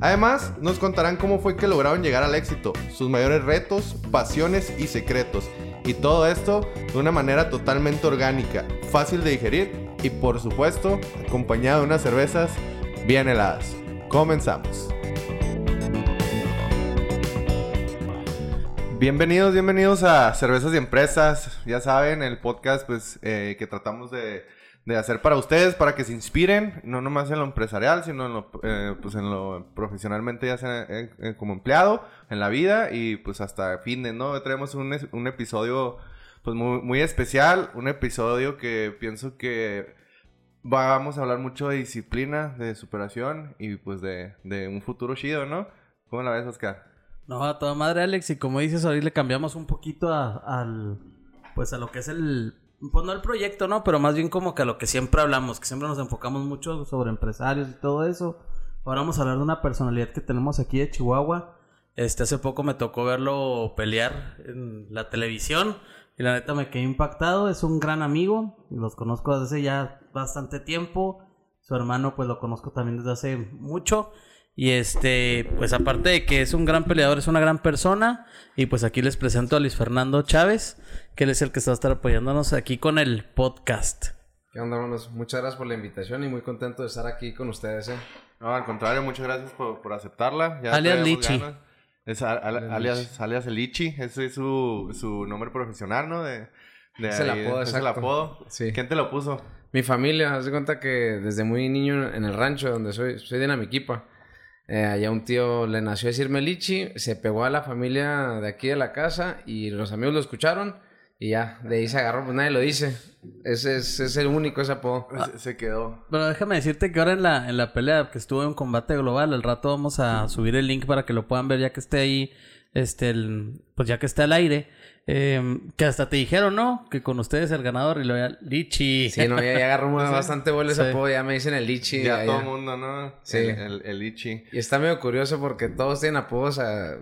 Además, nos contarán cómo fue que lograron llegar al éxito, sus mayores retos, pasiones y secretos. Y todo esto de una manera totalmente orgánica, fácil de digerir y por supuesto acompañado de unas cervezas bien heladas. Comenzamos. Bienvenidos, bienvenidos a Cervezas y Empresas. Ya saben, el podcast pues eh, que tratamos de de hacer para ustedes, para que se inspiren, no nomás en lo empresarial, sino en lo, eh, pues en lo profesionalmente, ya sea como empleado, en la vida y pues hasta fin de, ¿no? Traemos un, un episodio pues muy, muy especial, un episodio que pienso que vamos a hablar mucho de disciplina, de superación y pues de, de un futuro chido, ¿no? ¿Cómo la ves, Oscar? No, a toda madre, Alex, y como dices, ahorita le cambiamos un poquito a, al, pues a lo que es el pues no el proyecto, ¿no? Pero más bien como que a lo que siempre hablamos, que siempre nos enfocamos mucho sobre empresarios y todo eso. Ahora vamos a hablar de una personalidad que tenemos aquí de Chihuahua. Este, hace poco me tocó verlo pelear en la televisión y la neta me quedé impactado. Es un gran amigo, los conozco desde hace ya bastante tiempo. Su hermano pues lo conozco también desde hace mucho. Y este, pues aparte de que es un gran peleador, es una gran persona. Y pues aquí les presento a Luis Fernando Chávez, que él es el que está a estar apoyándonos aquí con el podcast. ¿Qué onda, hermanos? Muchas gracias por la invitación y muy contento de estar aquí con ustedes, ¿eh? No, al contrario, muchas gracias por, aceptarla. alias Lichi. Es alias, alias el Lichi. Ese es su, su nombre profesional, ¿no? De, es el apodo, Es el apodo. Sí. ¿Quién te lo puso? Mi familia. Haz de cuenta que desde muy niño en el rancho donde soy, soy de Namiquipa. Eh, allá un tío le nació a decirme Lichi, se pegó a la familia de aquí de la casa y los amigos lo escucharon y ya, de ahí se agarró, pues nadie lo dice. Ese es, el único, ese apodo. Se, quedó. Pero déjame decirte que ahora en la, en la pelea que estuvo en combate global, al rato vamos a subir el link para que lo puedan ver ya que esté ahí, este, pues ya que esté al aire. Em, que hasta te dijeron, ¿no? Que con ustedes el ganador y lo veía Lichi. Sí, no, ya, agarró bastante vuelo ese apodo, ya me dicen el Lichi. Ya, todo el mundo, ¿no? Sí. El, el, Lichi. Y está medio curioso porque todos tienen apodos a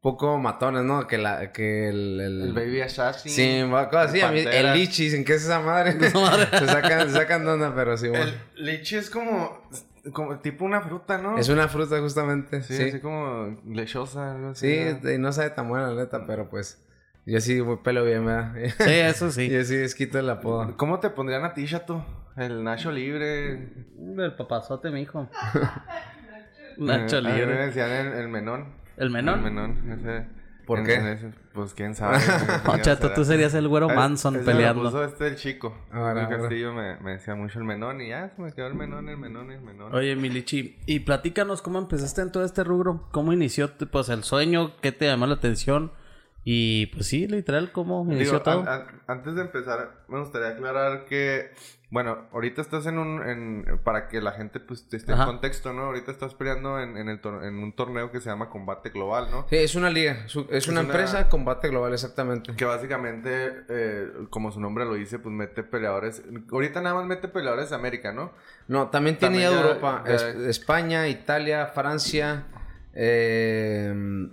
poco matones, ¿no? Que la, que el... El, Baby Assassin. Sí, cosas así. el Lichi, ¿en qué es esa madre? se sacan, se sacan de onda, pero sí, bueno. El Lichi es como como tipo una fruta, ¿no? Es una fruta justamente. Sí, así como lechosa. Algo así, sí, y no sabe tan buena la neta, pero pues yo sí pelo bien, ¿verdad? Sí, eso sí. Yo sí quito el apodo. ¿Cómo te pondrían a ti, Chato? El Nacho Libre. El papazote, mijo. Nacho Libre. A mí me decían el, menón. ¿El menón? El menón, ese. ¿Por qué? pues quién sabe. Chato, tú serías el güero Manson peleando. Me puso este el chico. Ahora, el Castillo me, me, decía mucho el menón y ya se me quedó el menón, el menón, el menón. Oye, Milichi, y platícanos cómo empezaste en todo este rubro. ¿Cómo inició pues el sueño? ¿Qué te llamó la atención? Y pues sí, literal, ¿cómo inició todo? antes de empezar, me gustaría aclarar que, bueno, ahorita estás en un, en, para que la gente pues esté en contexto, ¿no? Ahorita estás peleando en, en, el en un torneo que se llama Combate Global, ¿no? Sí, es una liga, es, una, empresa Combate Global, exactamente. Que básicamente, eh, como su nombre lo dice, pues mete peleadores, ahorita nada más mete peleadores de América, ¿no? No, también tiene Europa, España, Italia, Francia, eh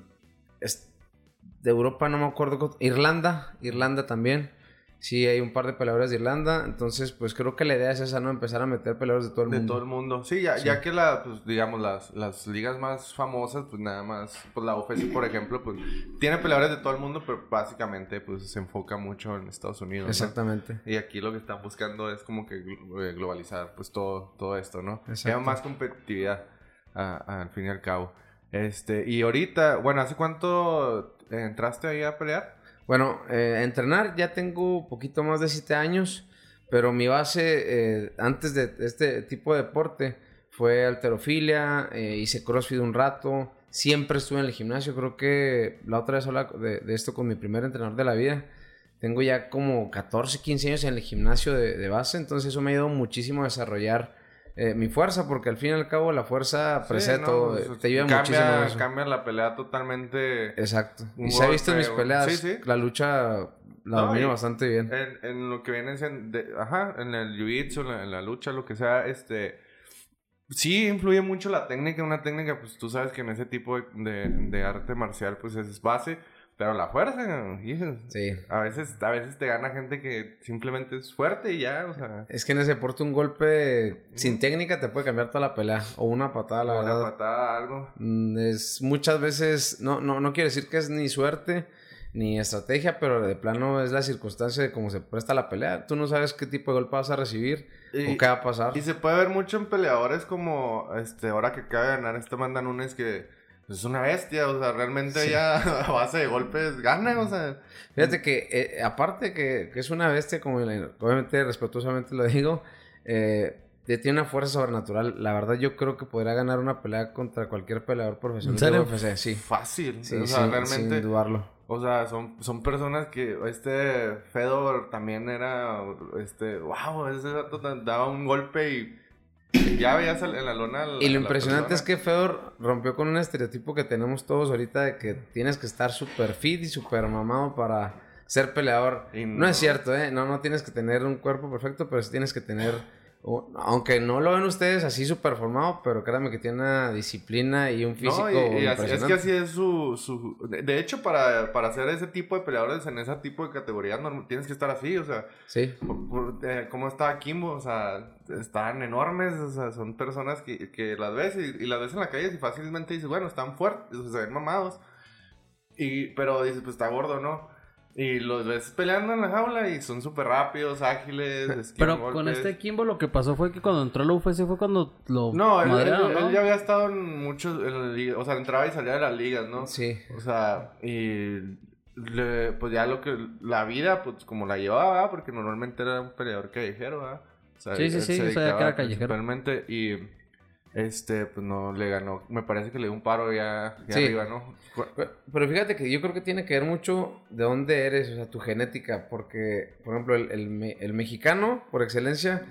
de Europa no me acuerdo. Irlanda, Irlanda también. Sí, hay un par de peleadores de Irlanda. Entonces, pues creo que la idea es esa, ¿no? Empezar a meter peleadores de todo el mundo. De todo el mundo. Sí, ya, ya que la, pues, digamos, las, las ligas más famosas, pues nada más, pues la UFC, por ejemplo, pues tiene peleadores de todo el mundo, pero básicamente, pues se enfoca mucho en Estados Unidos. Exactamente. Y aquí lo que están buscando es como que eh, globalizar, pues todo, todo esto, ¿no? Exacto. más competitividad, al fin y al cabo. Este, y ahorita, bueno, ¿hace cuánto entraste ahí a pelear? Bueno, eh, entrenar ya tengo poquito más de 7 años, pero mi base eh, antes de este tipo de deporte fue alterofilia, eh, hice crossfit un rato, siempre estuve en el gimnasio, creo que la otra vez hablé de, de, esto con mi primer entrenador de la vida. Tengo ya como 14, 15 años en el gimnasio de, de base, entonces eso me ha ayudado muchísimo a desarrollar eh, mi fuerza, porque al fin y al cabo la fuerza Sí, no, todo. pues, eh, te ayuda cambia, muchísimo eso. Cambia la pelea totalmente. Exacto. Y se ha visto en mis peleas. sí, sí. La lucha la No, domino bastante bien. En, en lo que viene en, de- ajá, en el jiu-jitsu, en la, en la lucha, lo que sea, este... Sí, influye mucho la técnica. Una técnica, pues tú sabes que en ese tipo de, de- de arte marcial, pues es base. Pero la fuerza, Sí. a veces, a veces te gana gente que simplemente es fuerte y ya, o sea... Es que en ese deporte un golpe sin técnica te puede cambiar toda la pelea. O una patada, la una verdad. patada, algo. Mm, Es muchas veces, no, no, no quiere decir que es ni suerte ni estrategia, pero de plano es la circunstancia de cómo se presta la pelea. Tú no sabes qué tipo de golpe vas a recibir Y- o qué va a pasar. Y se puede ver mucho en peleadores como, este, ahora que acaba de ganar este Manda Nunes que es una bestia, o sea, realmente Sí. ya a base de golpes gana, o sea. Fíjate que, eh, aparte que, que es una bestia, como obviamente respetuosamente lo digo, eh, tiene una fuerza sobrenatural. La verdad, yo creo que podría ganar una pelea contra cualquier peleador profesional ¿En serio? UFC. Sí, Fácil, sí, o sea, sin- realmente, sin dudarlo. o sea, son, son personas que, este Fedor también era, este, wow, ese dato daba un golpe y ya veías en la lona. la- Y lo impresionante es que Fedor rompió con un estereotipo que tenemos todos ahorita de que tienes que estar súper fit y súper mamado para ser peleador. No. no. es cierto, ¿eh? No, no tienes que tener un cuerpo perfecto, pero sí tienes que tener... Aunque no lo ven ustedes así súper formado, pero créanme que tiene una disciplina y un físico No, y, y así- es que así es su... su de, hecho, para, para hacer ese tipo de peleadores en ese tipo de categorías, no, tienes que estar así, o sea, Sí, por, por, eh, ¿cómo está Kimbo? O sea, están enormes, o sea, son personas que, que las ves y, y las ves en la calle y fácilmente dices, bueno, están fuertes, o sea, se ven mamados. Y, pero dices, pues está gordo, ¿no? Y los ves peleando en la jaula y son súper rápidos, ágiles, Pero con este Kimbo lo que pasó fue que cuando entró la UFC fue cuando lo No, él, ¿no? él ya había estado en muchos, en liga, o sea, entraba y salía de las ligas, ¿no? sí. O sea, y le- pues ya lo que la vida, pues como la llevaba, porque normalmente era un peleador callejero, ¿verdad? O sea, Sí, sí, sí, yo sabía que era callejero. Principalmente, y este, pues no le ganó, me parece que le dio un paro ya, ya Sí. arriba, ¿no? Pero, pero fíjate que yo creo que tiene que ver mucho de dónde eres, o sea, tu genética, porque, por ejemplo, el, el me- el mexicano, por excelencia,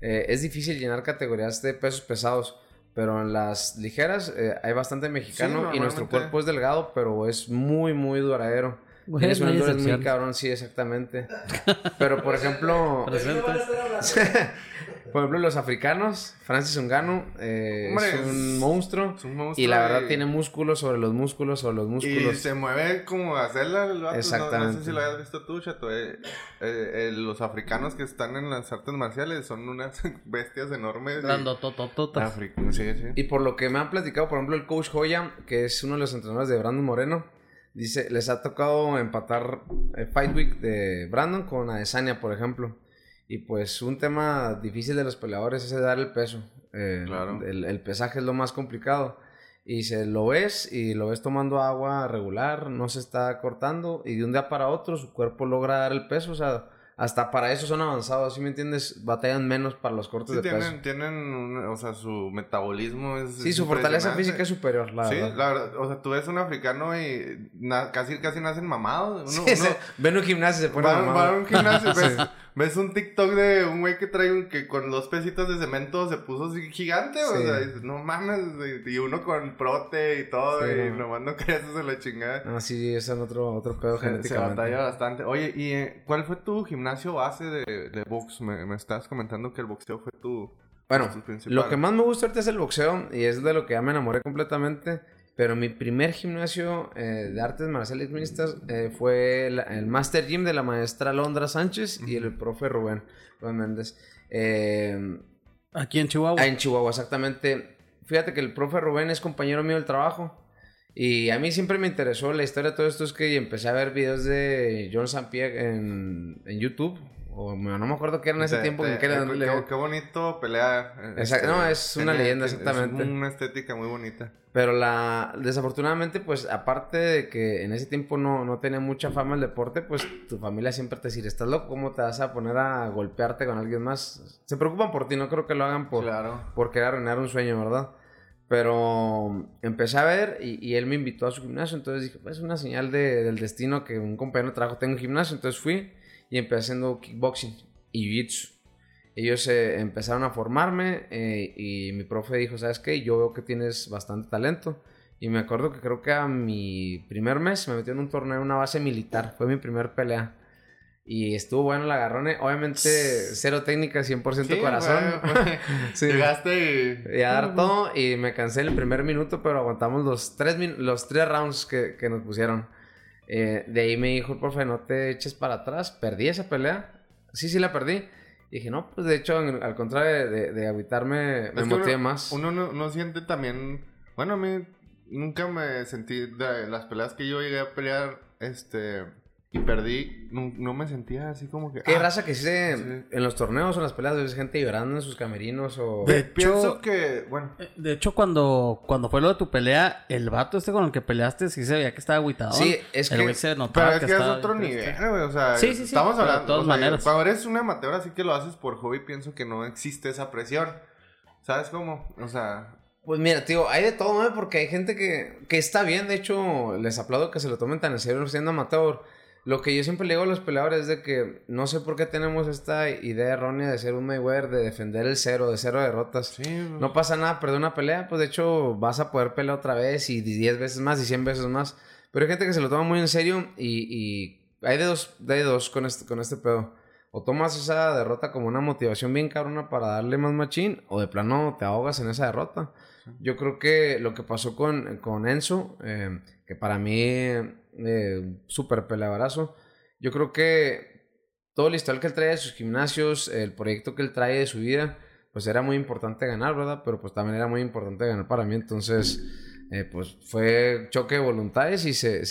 eh, es difícil llenar categorías de pesos pesados, pero en las ligeras eh, hay bastante mexicano y nuestro cuerpo es delgado, pero es muy, muy duradero. Bueno, Tienes un no hay endurance muy cabrón, sí, exactamente. Pero, por ejemplo, Presentes. por ejemplo, los africanos, Francis Ngannou eh, Hombre, es un monstruo. Es un monstruo Y la verdad y- tiene músculos sobre los músculos sobre los Y músculos. se mueve como hacerla el vato, no- No, Exactamente. sé si lo hayas visto tú, Chato. eh, eh, eh, los africanos que están en las artes marciales son unas bestias enormes. y- Grandototototas. Afri- Sí, sí. Y por lo que me han platicado, por ejemplo, el coach Joya, que es uno de los entrenadores de Brandon Moreno, dice, les ha tocado empatar el Fight Week de Brandon con Adesanya, por ejemplo. Y pues un tema difícil de los peleadores es dar el peso. Eh, Claro. el, el pesaje es lo más complicado. Y se lo ves y lo ves tomando agua regular, no se está cortando y de un día para otro su cuerpo logra dar el peso. O sea, hasta para eso son avanzados, ¿sí me entiendes? Batallan menos para los cortes Sí, de peso. tienen, tienen un- o sea, su metabolismo es Sí, es su fortaleza física es superior, la sí, verdad. la verdad, o sea, tú ves un africano y na- casi, casi nacen mamados. Uno, Sí, uno ven un gimnasio y se pone mamado. va a un gimnasio y ves, un TikTok de un güey que trae un, que con dos pesitos de cemento se puso así gigante, o sea, dices, no mames, y uno con prote y todo, Sí, y no. nomás no creas eso la chingada. No, sí, es otro, otro pedo Se, se batalla bastante. Oye, ¿y eh, cuál fue tu gimnasio base de, de box? Me, me estás comentando que el boxeo fue tu... Bueno, lo que más me gusta ahorita es el boxeo y es de lo que ya me enamoré completamente. Pero mi primer gimnasio eh, de artes marciales mixtas eh, fue el Master Gym de la maestra Londra Sánchez y el profe Rubén, Rubén Méndez. Eh, Aquí en Chihuahua. Ah, en Chihuahua, exactamente. Fíjate que el profe Rubén es compañero mío del trabajo. Y a mí siempre me interesó la historia de todo esto. Es que empecé a ver videos de John St. En YouTube. O no me acuerdo qué era en ese Te- tiempo. te- que quería qué, qué- qué bonito pelea. eh, Exacto, no, es una leyenda, exactamente. Es una estética muy bonita. Pero la, desafortunadamente, pues aparte de que en ese tiempo no, no tenía mucha fama el deporte, pues tu familia siempre te decía, ¿estás loco? ¿Cómo te vas a poner a golpearte con alguien más? Se preocupan por ti, no creo que lo hagan por, Claro. por querer arruinar un sueño, ¿verdad? Pero empecé a ver y, y él me invitó a su gimnasio, entonces dije, pues es una señal de- del destino que un compañero de trabajo tenga un gimnasio, entonces fui y empecé haciendo kickboxing y jiu-jitsu. ellos eh, empezaron a formarme eh, y mi profe dijo, ¿sabes qué? Yo veo que tienes bastante talento. Y me acuerdo que creo que a mi primer mes me metió en un torneo en una base militar. Fue mi primer pelea. Y estuvo bueno el agarrone. Obviamente, cero técnica, 100% corazón. sí. Llegaste y... y... a dar todo. Y me cansé en el primer minuto, pero aguantamos los tres, los tres rounds que, que nos pusieron. Eh, de ahí me dijo, profe, no te eches para atrás. Perdí esa pelea. Sí, sí la perdí. Y dije, no, pues de hecho, al contrario de, de, me motivé más. Uno no, no, siente también. Bueno, a mí nunca me sentí. De las peleas que yo llegué a pelear, este y perdí, no, me sentía así como que... ¿Qué ah, raza que sí, en los torneos o en las peleas ves gente llorando en sus camerinos o...? De hecho, pienso que, bueno... Eh, de hecho, cuando, cuando fue lo de tu pelea, el vato este con el que peleaste sí se veía que estaba agüitado. Sí, es que... Se notaba pero es que, es otro nivel, güey, o sea... Sí, sí, sí. Estamos hablando... De todas maneras. Cuando eres un amateur así que lo haces por hobby, pienso que no existe esa presión. ¿Sabes cómo? O sea... Pues mira, tío, hay de todo, ¿no? Porque hay gente que, que está bien, de hecho, les aplaudo que se lo tomen tan en serio siendo amateur lo que yo siempre le digo a los peleadores es de que no sé por qué tenemos esta idea errónea de ser un Mayweather, de defender el cero, de cero derrotas. No pasa nada, perder una pelea, pues de hecho vas a poder pelear otra vez y 10 veces más y 100 veces más. Pero hay gente que se lo toma muy en serio y, y hay de dos, de dos con este, con este pedo. O tomas esa derrota como una motivación bien cabrona para darle más machín, o de plano te ahogas en esa derrota. Yo creo que lo que pasó con, con Enzo, eh, que para mí eh, súper peleabrazo. Yo creo que todo el historial que él trae de sus gimnasios, el proyecto que él trae de su vida, pues era muy importante ganar, ¿verdad? Pero pues también era muy importante ganar para mí. Entonces, eh, pues fue choque de voluntades y se,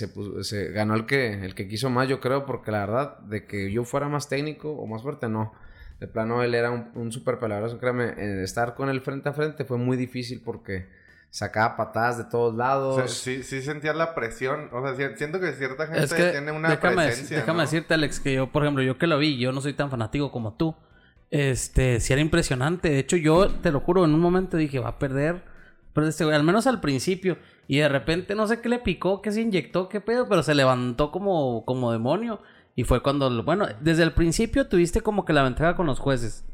ganó el que, el que quiso más, yo creo, porque la verdad, de que yo fuera más técnico o más fuerte, no. De plano, él era un, un súper peleabrazo, créeme. estar con él frente a frente fue muy difícil porque sacaba patadas de todos lados. sí, sí sentía la presión. O sea, siento que cierta gente tiene una presencia. Déjame decirte, Alex, que yo, por ejemplo, yo que lo vi, yo no soy tan fanático como tú. Este, sí era impresionante. De hecho, yo te lo juro, en un momento dije, va a perder. Pero este al menos al principio. Y de repente no sé qué le picó, qué se inyectó, qué pedo, pero se levantó como, como demonio. Y fue cuando, bueno, desde el principio tuviste como que la ventaja con los jueces.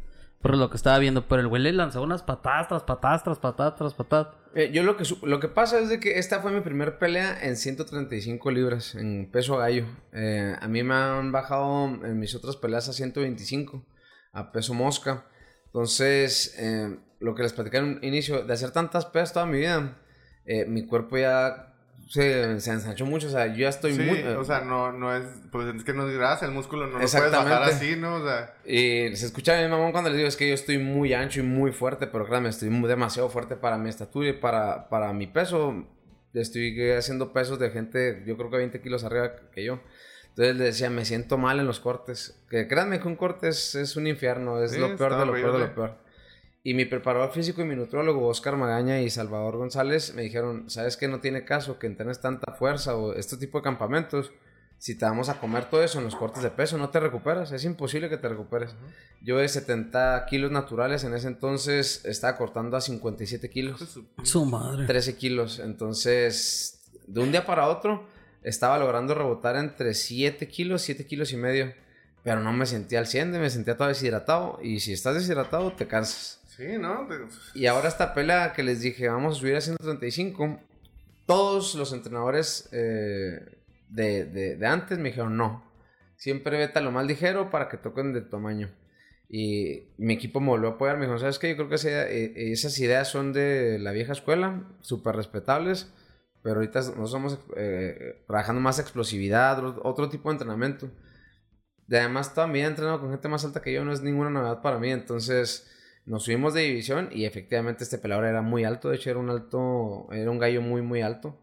Por lo que estaba viendo, pero el güey le lanzó unas patadas tras patadas, tras patadas, tras patadas. Eh, yo lo que, lo que pasa es de que esta fue mi primer pelea en 135 libras, en peso gallo. Eh, a mí me han bajado en mis otras peleas a 125, a peso mosca. Entonces, eh, lo que les platicé en un inicio, de hacer tantas pesas toda mi vida, mi cuerpo ya se, se ensanchó mucho, o sea, yo ya estoy muy... o sea, no, no es, pues es que no es grasa, el músculo no lo puedes bajar así, ¿no? O sea... Y se escucha a mi mamá cuando les digo, es que yo estoy muy ancho y muy fuerte, pero créanme, estoy demasiado fuerte para mi estatura y para, para mi peso. Estoy haciendo pesos de gente, yo creo que 20 kilos arriba que yo. Entonces le decía, me siento mal en los cortes. Que créanme que un corte es, un infierno, es lo peor de lo peor de lo peor. Y mi preparador físico y mi nutrólogo, Oscar Magaña y Salvador González, me dijeron, ¿sabes que no tiene caso que entrenes tanta fuerza o este tipo de campamentos? Si te vamos a comer todo eso en los cortes de peso, no te recuperas. Es imposible que te recuperes. Yo de 70 kilos naturales en ese entonces estaba cortando a 57 kilos. Su madre. 13 kilos. Entonces, de un día para otro, estaba logrando rebotar entre 7 kilos, 7 kilos y medio. Pero no me sentía al 100, me sentía todo deshidratado. Y si estás deshidratado, te cansas. Sí, ¿no? Y ahora esta pelea que les dije, vamos a subir a 135, todos los entrenadores eh, de, antes me dijeron, no, siempre vete a lo más ligero para que toquen de tamaño. Y mi equipo me volvió a apoyar, me dijo, ¿sabes qué? Yo creo que eh, esas ideas son de la vieja escuela, súper respetables, pero ahorita no somos eh, trabajando más explosividad, otro tipo de entrenamiento. Y además también he entrenado con gente más alta que yo, no es ninguna novedad para mí, entonces nos subimos de división y efectivamente este peleador era muy alto, de hecho era un alto, era un gallo muy muy alto.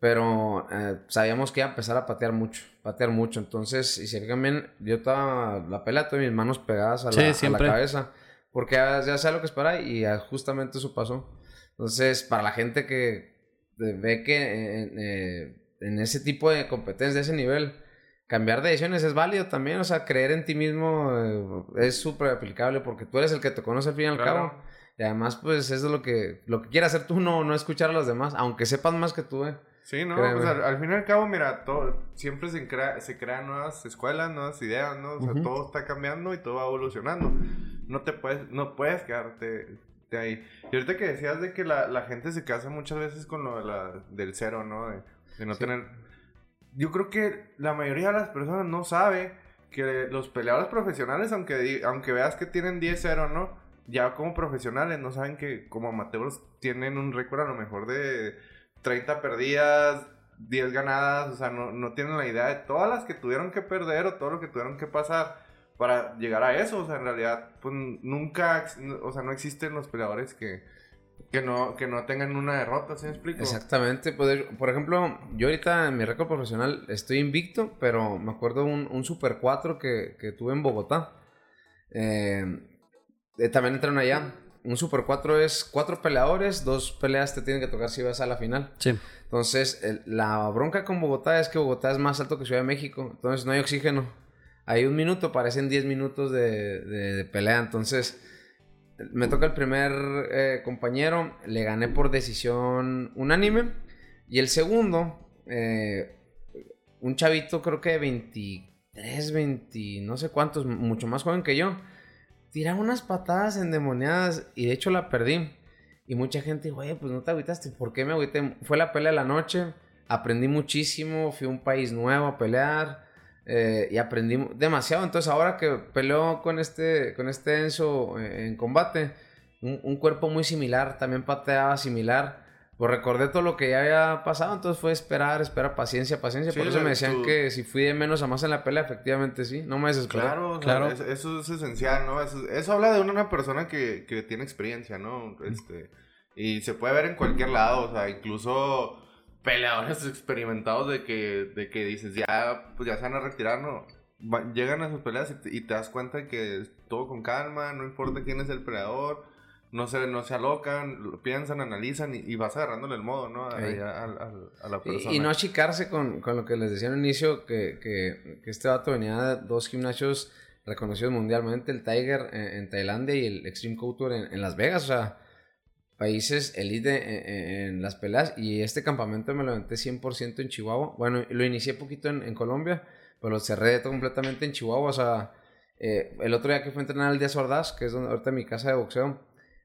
Pero eh, sabíamos que iba a empezar a patear mucho, patear mucho. Entonces, y si bien, yo estaba la pelea, todas mis manos pegadas a la, cabeza. Porque ya, ya sé lo que espera y justamente eso pasó. Entonces, para la gente que ve que eh, en ese tipo de competencia, de ese nivel, cambiar de decisiones es válido también, o sea, creer en ti mismo eh, es súper aplicable porque tú eres el que te conoce al fin y al cabo. Y además, pues, eso es lo que, lo que quieras hacer tú, no, no escuchar a los demás, aunque sepas más que tú, eh. Sí, ¿no? O sea, al fin y al cabo, mira, todo, siempre se, crea, se crean nuevas escuelas, nuevas ideas, ¿no? O sea, todo está cambiando y todo va evolucionando. no te puedes, no puedes quedarte de ahí. Y ahorita que decías de que la, la gente se casa muchas veces con lo de la, del cero, ¿no? De, de no tener... Yo creo que la mayoría de las personas no sabe que los peleadores profesionales, aunque, aunque veas que tienen 10-0, ¿no? Ya como profesionales no saben que como amateurs tienen un récord a lo mejor de 30 perdidas, 10 ganadas, o sea, no, no tienen la idea de todas las que tuvieron que perder o todo lo que tuvieron que pasar para llegar a eso, o sea, en realidad, pues nunca, o sea, no existen los peleadores que, que, no, que no tengan una derrota, ¿sí me explico? Exactamente. Pues, por ejemplo, yo ahorita en mi récord profesional estoy invicto, pero me acuerdo un, un Super 4 que, que tuve en Bogotá. Eh, eh, también entraron allá. Un Super 4 es cuatro peleadores, dos peleas te tienen que tocar si vas a la final. Sí. Entonces, el- la bronca con Bogotá es que Bogotá es más alto que Ciudad de México. Entonces, no hay oxígeno. Hay un minuto, parecen 10 minutos de, de- de pelea. Entonces, me toca el primer eh, compañero. Le gané por decisión unánime. Y el segundo, eh, un chavito, creo que de 23, 20, no sé cuántos, mucho más joven que yo. Tiraba unas patadas endemoniadas y de hecho la perdí. Y mucha gente, güey, pues no te agüitaste. ¿Por qué me agüité? Fue la pelea de la noche. Aprendí muchísimo. Fui a un país nuevo a pelear. Eh, y aprendí demasiado. Entonces, ahora que peleo con este, con este Enzo eh, en combate, un, un cuerpo muy similar, también pateaba similar. Pues recordé todo lo que ya había pasado. Entonces, fue esperar, esperar, paciencia, paciencia. Sí, Por eso me decían que si fui de menos a más en la pelea, efectivamente sí. No me desesperé. Claro, o sea, Claro. es- eso es esencial, ¿no? Eso, eso habla de una, una persona que, que tiene experiencia, ¿no? Este, y se puede ver en cualquier lado, o sea, incluso peleadores experimentados de que, de que dices, ya, pues ya se van a retirar, ¿no? Llegan a sus peleas y te, y te das cuenta que todo con calma, no importa quién es el peleador, no se, no se alocan, lo piensan, analizan y, y vas agarrándole el modo, ¿no? A, Ey. a- a- a la Y- persona. Y, no achicarse con, con lo que les decía al inicio, que, que, que este vato venía de dos gimnasios reconocidos mundialmente, el Tiger en, en Tailandia y el Extreme Couture en, en Las Vegas, o sea, países elite en, en- en las peleas. Y este campamento me lo aventé 100% en Chihuahua. Bueno, lo inicié poquito en, Colombia, pero lo cerré completamente en Chihuahua, o sea, eh, el otro día que fui a entrenar al Díaz Ordaz, que es donde ahorita mi casa de boxeo,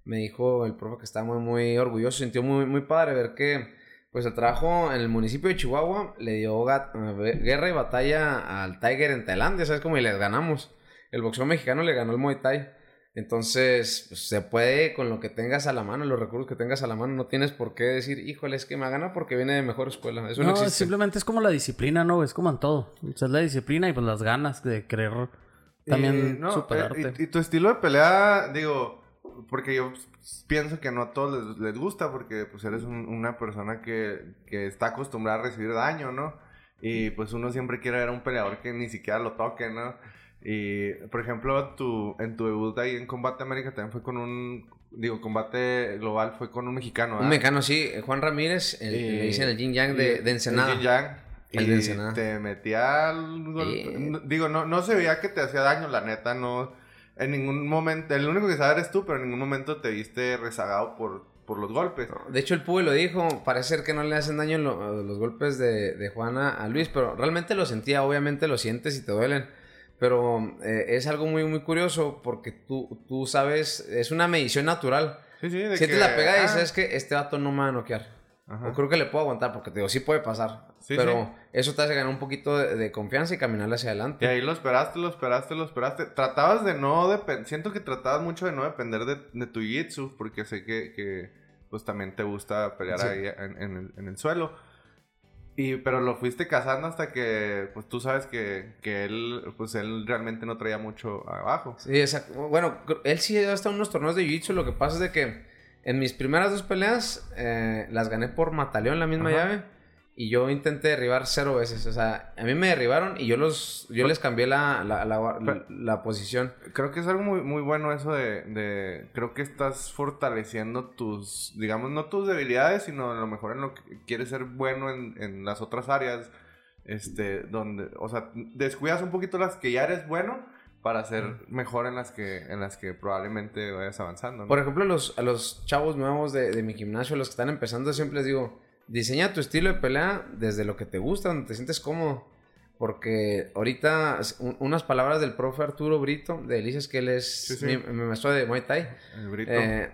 me dijo el profe que estaba muy, muy orgulloso, sintió muy, muy padre ver que pues el trabajo en el municipio de Chihuahua le dio eh, guerra y batalla al Tiger en Tailandia, ¿sabes? Como y les ganamos. El boxeo mexicano le ganó el Muay Thai. Entonces, pues, se puede con lo que tengas a la mano, los recursos que tengas a la mano. No tienes por qué decir, híjole, es que me gana porque viene de mejor escuela. Eso no, simplemente es como la disciplina, ¿no? Es como en todo. O sea, es la disciplina y pues las ganas de querer también Y, no, superarte. eh, y, y tu estilo de pelea, digo, porque yo pues, pienso que no a todos les, les gusta, porque pues eres un- una persona que, que está acostumbrada a recibir daño, ¿no? Y pues uno siempre quiere ver a un peleador que ni siquiera lo toque, ¿no? Y, por ejemplo, tu, en tu debut ahí en Combate América también fue con un, digo, Combate Global fue con un mexicano, Un mexicano, sí, eh, Juan Ramírez, el, Y- le dicen el Yin Yang de, de Ensenada. El yin yang. El y de Ensenada. te metía al golpe. Sí. No, Digo, no, no se veía que te hacía daño, la neta, no. En ningún momento, el único que sabe eres tú, pero en ningún momento te viste rezagado por, por los golpes. De hecho, el Pube lo dijo, parece ser que no le hacen daño lo- los golpes de, de Juana a Luis, pero realmente lo sentía, obviamente lo sientes y te duelen. Pero eh, es algo muy, muy curioso porque tú, tú sabes, es una medición natural. Sí, sí, de Sientes que, la pegada y ah, sabes que este vato no me va a noquear. ajá. O creo que le puedo aguantar porque te digo, sí puede pasar. Sí, pero sí. eso te hace ganar un poquito de, de confianza y caminar hacia Y adelante. ahí lo esperaste, lo esperaste, lo esperaste. Tratabas de no depender, siento que tratabas mucho de no depender de, de tu jitsu, porque sé que, que, pues también te gusta pelear ahí en, en el, en el suelo. Y, pero lo fuiste cazando hasta que, pues tú sabes que, que él, pues él realmente no traía mucho abajo. Sí, exacto. Bueno, él sí ha estado en unos torneos de Jiu-Jitsu. Lo que pasa es de que en mis primeras dos peleas eh, las gané por mataleón la misma Ajá. llave. Y yo intenté derribar cero veces. O sea, a mí me derribaron y yo los yo les cambié la, la, la- la- la posición. Creo que es algo muy, muy bueno eso de, de... Creo que estás fortaleciendo tus... Digamos, no tus debilidades, sino a lo mejor en lo que quieres ser bueno en, en las otras áreas. Este, donde... O sea, descuidas un poquito las que ya eres bueno para ser mejor en las que, en las que probablemente vayas avanzando. ¿no? Por ejemplo, los, a los chavos nuevos de, de mi gimnasio, los que están empezando, siempre les digo, diseña tu estilo de pelea desde lo que te gusta, donde te sientes cómodo. Porque ahorita un- unas palabras del profe Arturo Brito, de Delicias, que él es Sí, sí. mi, mi maestro de Muay Thai, El Brito. eh,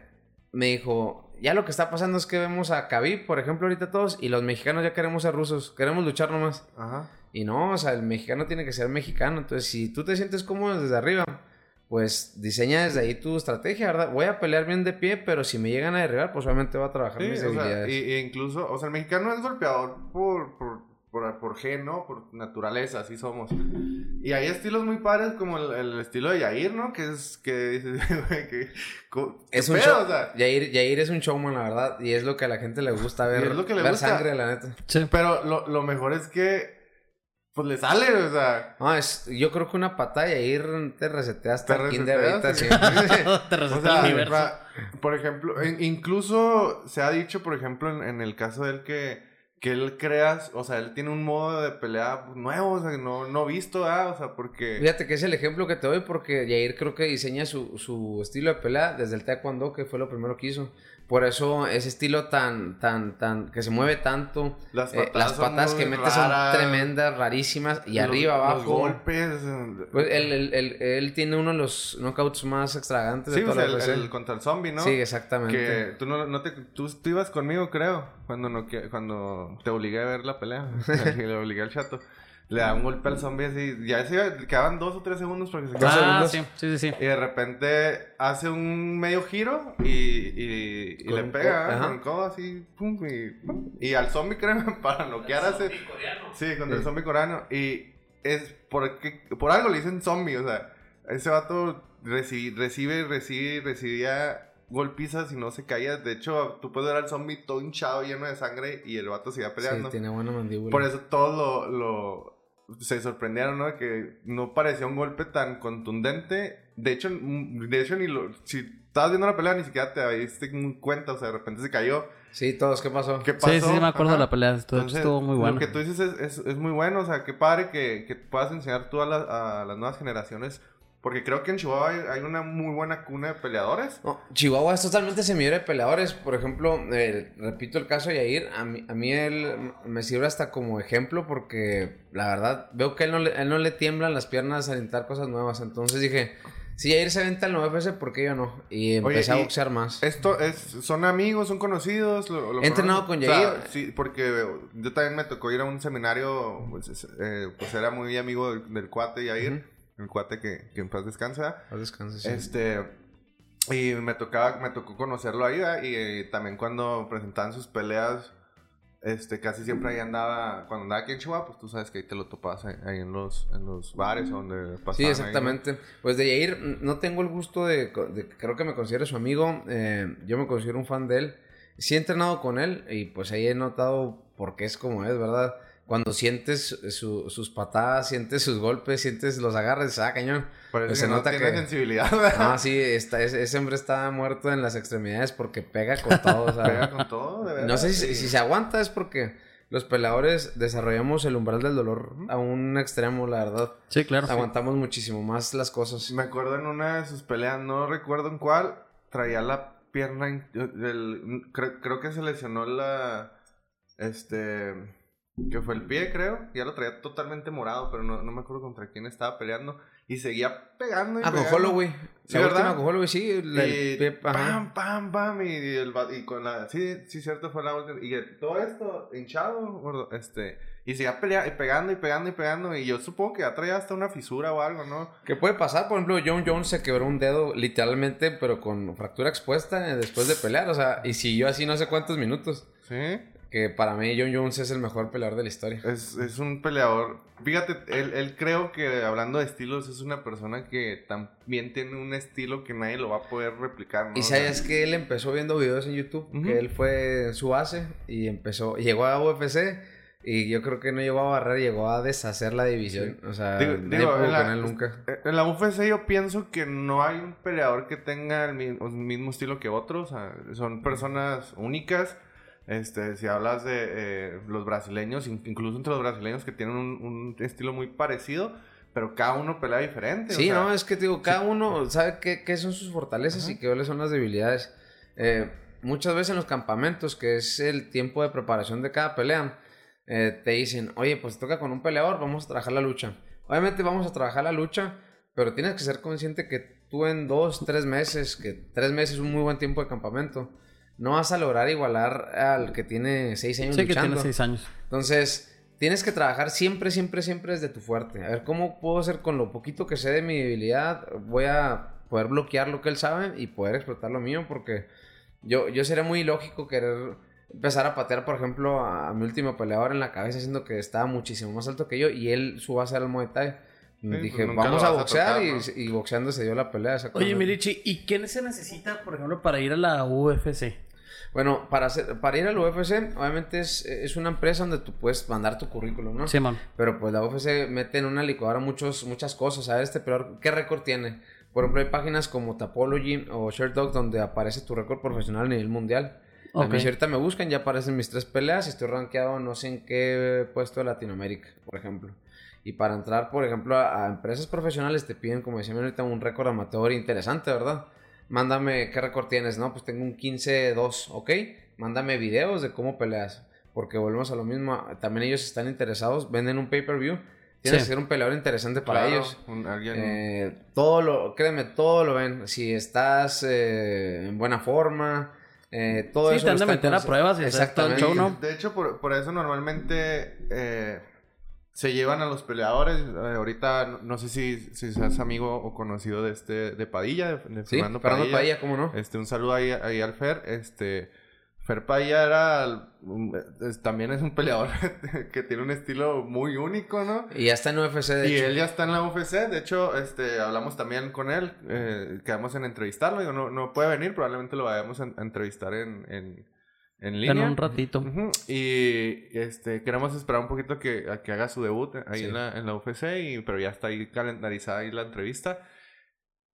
me dijo, ya lo que está pasando es que vemos a Khabib, por ejemplo, ahorita todos, y los mexicanos ya queremos ser rusos, queremos luchar nomás. Ajá. Y no, o sea, el mexicano tiene que ser mexicano. Entonces, si tú te sientes cómodo desde arriba, pues diseña desde ahí tu estrategia, ¿verdad? Voy a pelear bien de pie, pero si me llegan a derribar, pues obviamente voy a trabajar Sí, mis o sea, debilidades. y, y incluso, o sea, el mexicano es golpeador por, por, por, por gen, ¿no? Por naturaleza, así somos. Y hay estilos muy padres como el, el estilo de Yair, ¿no? Que es, que que... co- Es ¿qué un pedo? show. O sea, Yair, Yair es un showman, la verdad. Y es lo que a la gente le gusta ver. Y es lo que le ver gusta. sangre, la neta. Sí. pero lo, lo mejor es que, pues le sale, o sea... No, es, yo creo que una patada te resetea hasta Te el kinder reseteas, ahorita, sí. Te O receta sea, el universo. va- por ejemplo, en- incluso se ha dicho, por ejemplo, en, en el caso de él que, que él creas, o sea, él tiene un modo de pelea nuevo, o sea, no, no visto, ¿ah? O sea, porque... Fíjate que es el ejemplo que te doy porque Yair creo que diseña su, su estilo de pelea desde el taekwondo, que fue lo primero que hizo. Por eso ese estilo tan, tan, tan, que se mueve tanto. Las eh, las patadas que raras, son tremendas, rarísimas. Y los- arriba, Los abajo. golpes... eh, Pues él, él- él- él tiene uno de los knockouts más extravagantes sí, de pues toda el, la el contra el zombie, ¿no? Sí, exactamente. Que tú no, no te... Tú, tú ibas conmigo, creo, cuando, no, cuando te obligué a ver la pelea. le obligué al chato. Le da un golpe al zombie así, ya se quedaban dos o tres segundos para que se Ah, segundos. sí, sí, sí. Y de repente hace un medio giro y, y, le pega ¿eh? con el codo así, pum, y, pum. y al zombie creo para noquear hace... Sí, contra el Sí. zombie coreano. Y es porque, por algo le dicen zombie, o sea, ese vato recibe, recibe, recibe, recibía golpizas y no se caía. De hecho, tú puedes ver al zombie todo hinchado, lleno de sangre y el vato seguía peleando. Sí, tiene buena mandíbula. Por eso todos lo, lo- se sorprendieron, ¿no? De que no parecía un golpe tan contundente. De hecho, mm, de hecho ni lo, si estabas viendo la pelea ni siquiera te diste cuenta, o sea, de repente se cayó. Sí, todos, ¿qué pasó? ¿Qué pasó? Sí, sí, sí, me acuerdo Ajá. de la pelea. Estuvo, Entonces, estuvo muy bueno. Lo que tú dices es, es, es muy bueno, o sea, qué padre que, que puedas enseñar tú a, la- a las nuevas generaciones. Porque creo que en Chihuahua hay, hay una muy buena cuna de peleadores. No, Chihuahua es totalmente semillero de peleadores. Por ejemplo, eh, repito el caso de Yair. A mí, a mí él me sirve hasta como ejemplo porque la verdad veo que él no le, él no le tiemblan las piernas a intentar cosas nuevas. Entonces dije, si Yair se venta al UFC, ¿por qué yo no? Y Oye, empecé a boxear más. Esto es, son amigos, son conocidos. Lo, lo He entrenado con O sea, sí, porque yo también me tocó ir a un seminario, pues, es- eh, pues era muy amigo del, del cuate Yair, el cuate que, que en paz descansa. Haz descanso, sí. Este, y me tocaba, me tocó conocerlo ahí, ¿verdad? y eh, también cuando presentaban sus peleas, este, casi siempre ahí andaba, cuando andaba aquí en Chihuahua, pues tú sabes que ahí te lo topas ahí, ahí en los, en los bares donde pasaban. Sí, ahí, ¿no? exactamente. Pues de Yair no tengo el gusto de- creo que me considero su amigo, eh, yo me considero un fan de él. Sí he entrenado con él y pues ahí he notado por qué es como es, ¿verdad? Cuando sientes su- sus patadas, sientes sus golpes, sientes los agarres, ah, cañón. Parece Pues se no nota tiene que- sensibilidad, ¿verdad? Ah, sí, está, ese, ese hombre está muerto en las extremidades porque pega con todo, o sea, Pega con todo, de verdad. No sé si, sí. si se aguanta es porque los peleadores desarrollamos el umbral del dolor a un extremo, la verdad. Sí, claro. Aguantamos muchísimo más las cosas. Me acuerdo en una de sus peleas, no recuerdo en cuál, traía la pierna. el- creo, creo que se lesionó la. Este. Que fue el pie, creo. Ya lo traía totalmente morado, pero no, no me acuerdo contra quién estaba peleando. Y seguía pegando. Y Ah, con pegando. Holloway. Sí, la ¿verdad? con Holloway, sí. la- Y el pie- pam, pam, pam. Y, el, y con la. Sí, sí, cierto, fue la última. Y todo esto hinchado, gordo. Este. Y seguía pelea- y pegando y pegando y pegando. Y yo supongo que ya traía hasta una fisura o algo, ¿no? ¿Qué puede pasar? Por ejemplo, John Jones se quebró un dedo literalmente, pero con fractura expuesta eh, después de pelear. O sea, y siguió así no sé cuántos minutos. Sí. Que para mí John Jones es el mejor peleador de la historia. Es, es un peleador. Fíjate, él, él creo que hablando de estilos, es una persona que también tiene un estilo que nadie lo va a poder replicar. ¿no? Y sabes que él empezó viendo videos en YouTube, que él fue su base y empezó, llegó a UFC y yo creo que no llegó a barrer, llegó a deshacer la división. O sea, Digo- nadie digo, pudo en la- con él nunca. En la UFC yo pienso que no hay un peleador que tenga el mismo, el mismo estilo que otros. o sea, son personas únicas. Este, si hablas de eh, los brasileños, in- incluso entre los brasileños que tienen un, un estilo muy parecido, pero cada uno pelea diferente. o Sí, sea, no, es que digo, cada uno sabe qué, qué son sus fortalezas Ajá. y qué cuáles son las debilidades. Eh, muchas veces en los campamentos, que es el tiempo de preparación de cada pelea, eh, te dicen, oye, pues toca con un peleador, vamos a trabajar la lucha. Obviamente vamos a trabajar la lucha, pero tienes que ser consciente que tú en dos, tres meses, que tres meses es un muy buen tiempo de campamento, no vas a lograr igualar al que tiene seis años Sí, que luchando. tiene seis años. Entonces, tienes que trabajar siempre, siempre, siempre desde tu fuerte. A ver, ¿cómo puedo hacer con lo poquito que sé de mi debilidad? Voy a poder bloquear lo que él sabe y poder explotar lo mío porque yo, yo sería muy ilógico querer empezar a patear, por ejemplo, a, a mi último peleador en la cabeza, siendo que estaba muchísimo más alto que yo y él su base era el Muay Thai. Pues Dije, vamos a boxear tocar, y, ¿no? y boxeando se dio la pelea. Oye. Milichi, ¿y qué se necesita, por ejemplo, para ir a la UFC? Bueno, para, hacer, para ir al UFC, obviamente es, es una empresa donde tú puedes mandar tu currículum, ¿no? Sí, man. Pero pues la UFC mete en una licuadora muchos, muchas cosas. A ver, este peor, ¿qué récord tiene? Por ejemplo, hay páginas como Tapology o Sherdog donde aparece tu récord profesional a nivel mundial. A mí, si ahorita me buscan, ya aparecen mis tres peleas y estoy rankeado no sé en qué puesto de Latinoamérica, por ejemplo. Y para entrar, por ejemplo, a, a empresas profesionales te piden, como decía ahorita, un récord amateur interesante, ¿verdad? Mándame, ¿qué récord tienes? No, pues tengo un 15-2, ¿ok? Mándame videos de cómo peleas. Porque volvemos a lo mismo. También ellos están interesados, venden un pay-per-view. Tienes Sí. que ser un peleador interesante para Claro, ellos. un- alguien... Eh, todo lo, créeme, todo lo ven. Si estás eh, en buena forma, eh, todo Sí, eso. te han de meter a pruebas y hacer todo el Exactamente. show, Y, ¿no? De hecho, por, por eso normalmente eh, se llevan a los peleadores. Eh, ahorita no, sé si, si seas amigo o conocido de este de Padilla, de, de Sí, Fernando Padilla. Padilla, ¿cómo no? Este, un saludo ahí, ahí al Fer. Este, Fer Padilla era es- también es un peleador que tiene un estilo muy único, ¿no? Y ya está en UFC, de Y hecho. él ya está en la UFC, de hecho, este, hablamos también con él, eh, quedamos en entrevistarlo, digo, no, no puede venir, probablemente lo vayamos a, a entrevistar en, en, en línea. En un ratito. Ujú, Y este, queremos esperar un poquito que, a que haga su debut ahí Sí. en, la, en la UFC, y, pero ya está ahí calendarizada ahí la entrevista.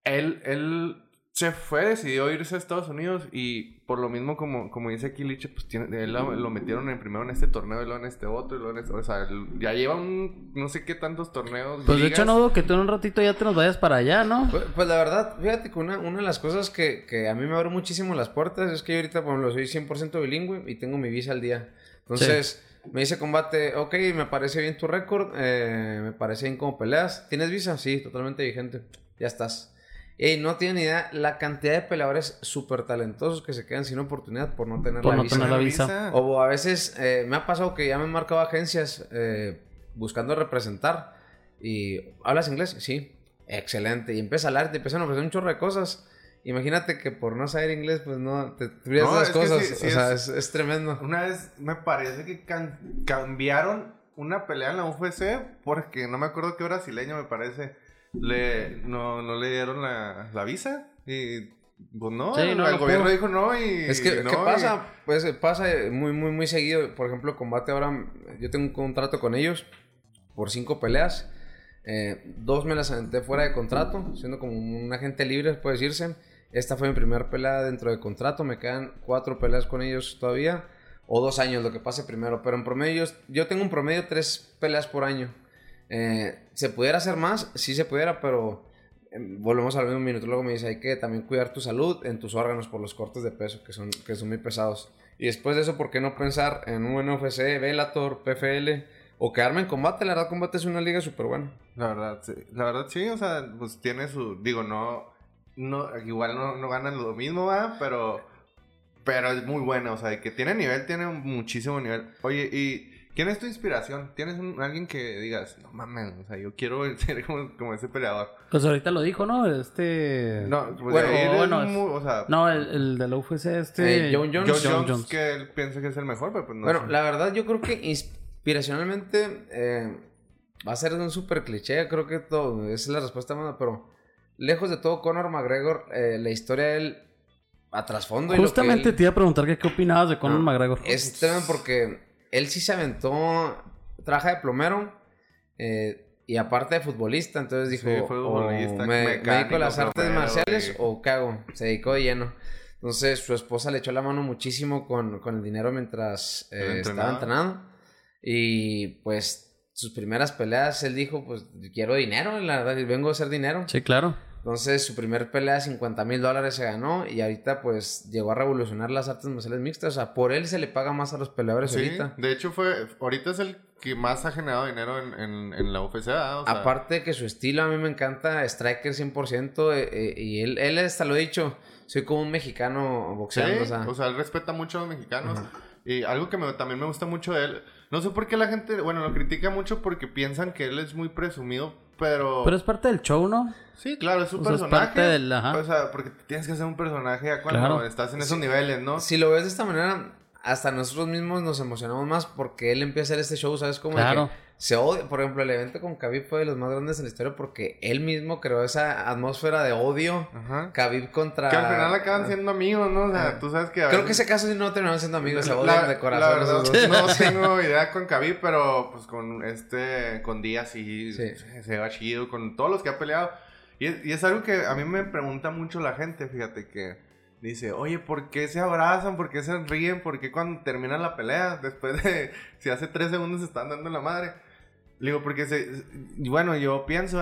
Él, él se fue, decidió irse a Estados Unidos y por lo mismo, como, como dice aquí Liche, pues tiene, él lo, lo metieron en primero en este torneo y luego en este otro y luego en este, o sea, ya lleva un, no sé qué tantos torneos. Pues de hecho no dudo que tú en un ratito ya te nos vayas para allá, ¿no? Pues, pues la verdad, fíjate que una, una de las cosas que, que a mí me abre muchísimo las puertas es que yo ahorita, por ejemplo, soy 100% bilingüe y tengo mi visa al día. Entonces, me dice combate, ok, me parece bien tu récord, eh, me parece bien cómo peleas. ¿Tienes visa? Sí, totalmente vigente. Ya estás. Y no tienen ni idea la cantidad de peleadores súper talentosos que se quedan sin oportunidad por no tener Por la no visa. tener la visa. O a veces eh, me ha pasado que ya me han marcado agencias eh, buscando representar. Y ¿hablas inglés? Sí. Excelente. Y empieza a hablar, te empiezan a ofrecer un chorro de cosas. Imagínate que por no saber inglés, pues no, te olvidas No, de las es que cosas. sí- sí o sea, es- es, es tremendo. Una vez me parece que can- cambiaron una pelea en la UFC porque no me acuerdo qué brasileño me parece. Le, no, no le dieron la, la visa y pues no, Sí, el, no, el no gobierno dijo no y... Es que, no, ¿qué y- pasa? Pues eh, pasa eh, muy, muy, muy seguido. Por ejemplo, combate ahora, yo tengo un contrato con ellos por cinco peleas. Eh, dos me las aventé fuera de contrato, siendo como un agente libre, puede decirse. Esta fue mi primera pelea dentro de contrato. Me quedan cuatro peleas con ellos todavía. O dos años, lo que pase primero. Pero en promedio, yo- yo tengo un promedio tres peleas por año. Eh, ¿Se pudiera hacer más? Sí se pudiera, pero eh, volvemos al mismo minuto. Luego me dice, hay que también cuidar tu salud en tus órganos por los cortes de peso, que son, que son muy pesados. Y después de eso, ¿por qué no pensar en un UFC, Bellator, PFL o quedarme en combate? La verdad, combate es una liga súper buena. La verdad, sí. La verdad, sí, o sea, pues tiene su... Digo, no... no igual no, no ganan lo mismo, ¿va? Pero... Pero es muy buena, o sea, que tiene nivel, tiene muchísimo nivel. Oye, ¿y quién es tu inspiración? ¿Tienes un- alguien que digas, no mames, o sea, yo quiero ser como, como ese peleador? Pues ahorita lo dijo, ¿no? Este... No, pues Bueno, es- muy- o sea, No, el, el de la UFC este... Eh, John Jones. John Jones, Jones. que él piensa que es el mejor, pero pues no bueno, sé. la verdad, yo creo que inspiracionalmente eh, va a ser un súper cliché. Creo que todo, esa es la respuesta, mano, pero lejos de todo, Conor McGregor, eh, la historia de él a trasfondo. y lo que Justamente él- te iba a preguntar que qué opinabas de Conor No, McGregor. Es tremendo porque él sí se aventó, trabaja de plomero eh, y aparte de futbolista, entonces dijo, Sí, fue futbolista, o me, me dedico a las artes plomero, marciales y- o cago, se dedicó de lleno. Entonces su esposa le echó la mano muchísimo con, con el dinero mientras eh, estaba entrenando y pues sus primeras peleas él dijo, pues quiero dinero, la verdad, y vengo a hacer dinero. Sí, claro. Entonces, su primer pelea de 50 mil dólares se ganó y ahorita, pues, llegó a revolucionar las artes marciales mixtas. O sea, por él se le paga más a los peleadores Sí, ahorita. de hecho fue, ahorita es el que más ha generado dinero en, en, en la UFC. O sea, Aparte de que su estilo a mí me encanta, Striker 100%, eh, eh, y él, él hasta lo he dicho, soy como un mexicano sí, boxeando, o sea, él respeta mucho a los mexicanos. Y algo que me- también me gusta mucho de él, no sé por qué la gente, bueno, lo critica mucho porque piensan que él es muy presumido, pero... Pero es parte del show, ¿no? Sí, claro, es O sea, es personaje. parte del- ajá. O sea, porque tienes que ser un personaje ya cuando Claro. estás en esos niveles, ¿no? si lo ves de esta manera, hasta nosotros mismos nos emocionamos más porque él empieza a hacer este show, ¿sabes? Como de Claro. que se odia, por ejemplo, el evento con Khabib fue de los más grandes en la historia porque él mismo creó esa atmósfera de odio, Ajá. Khabib contra... Que al final acaban siendo amigos, ¿no? O sea, Ah. tú sabes que... a Creo que ese caso sí no terminaron siendo amigos, se La- odian de la corazón verdad, esos dos. no tengo idea con Khabib, pero pues con este, con Díaz sí, Sí. se, se va chido, con todos los que ha peleado. Y es, y es algo que a mí me pregunta mucho la gente, fíjate, que dice, oye, ¿por qué se abrazan? ¿Por qué se ríen? ¿Por qué cuando termina la pelea, después de, si hace tres segundos se están dando la madre? Le digo, porque se, bueno, yo pienso,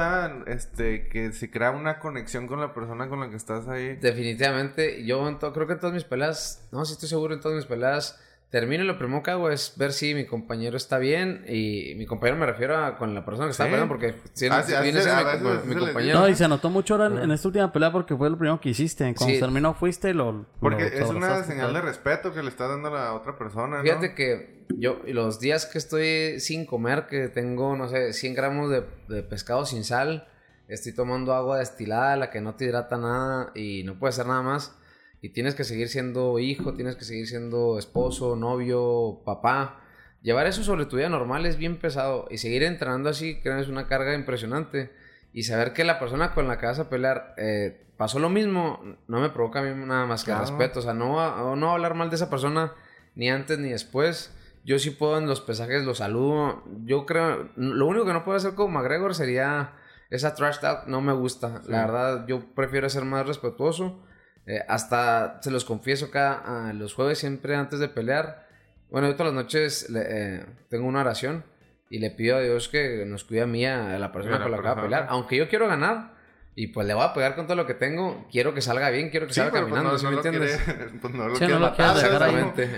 este, que se crea una conexión con la persona con la que estás ahí. Definitivamente, yo creo que en todas mis peleas, no, sí estoy seguro en todas mis peleas, termino y lo primero que hago es ver si mi compañero está bien y mi compañero me refiero a con la persona que está Sí. peleando porque si Ah, sí, viene así- siendo a mi, les compañero. No, y se notó mucho ahora en, en esta última pelea porque fue lo primero que hiciste. Cuando Sí. terminó fuiste y lo... Porque lo es una señal de respeto que le estás dando a la otra persona, ¿no? Fíjate que yo los días que estoy sin comer, que tengo, no sé, 100 gramos de, de pescado sin sal, estoy tomando agua destilada, la que no te hidrata nada y no puede hacer nada más. Y tienes que seguir siendo hijo, tienes que seguir siendo esposo, novio, papá. Llevar eso sobre tu vida normal es bien pesado. Y seguir entrenando así, creo que es una carga impresionante. Y saber que la persona con la que vas a pelear eh, pasó lo mismo, no me provoca a mí nada más que Claro. respeto. O sea, no, no hablar mal de esa persona ni antes ni después. Yo sí puedo en los pesajes, los saludo. Yo creo, lo único que no puedo hacer con McGregor sería esa trash talk. No me gusta. La verdad, yo prefiero ser más respetuoso. Eh, hasta se los confieso acá a los jueves, siempre antes de pelear. Bueno, yo todas las noches le- eh, tengo una oración y le pido a Dios que nos cuide a mí, a la persona con la que va a pelear. Aunque yo quiero ganar y pues le voy a pegar con todo lo que tengo, quiero que salga bien, quiero que Sí, salga pero pues caminando, no, ¿sí no me lo entiendes? quiere- pues no lo.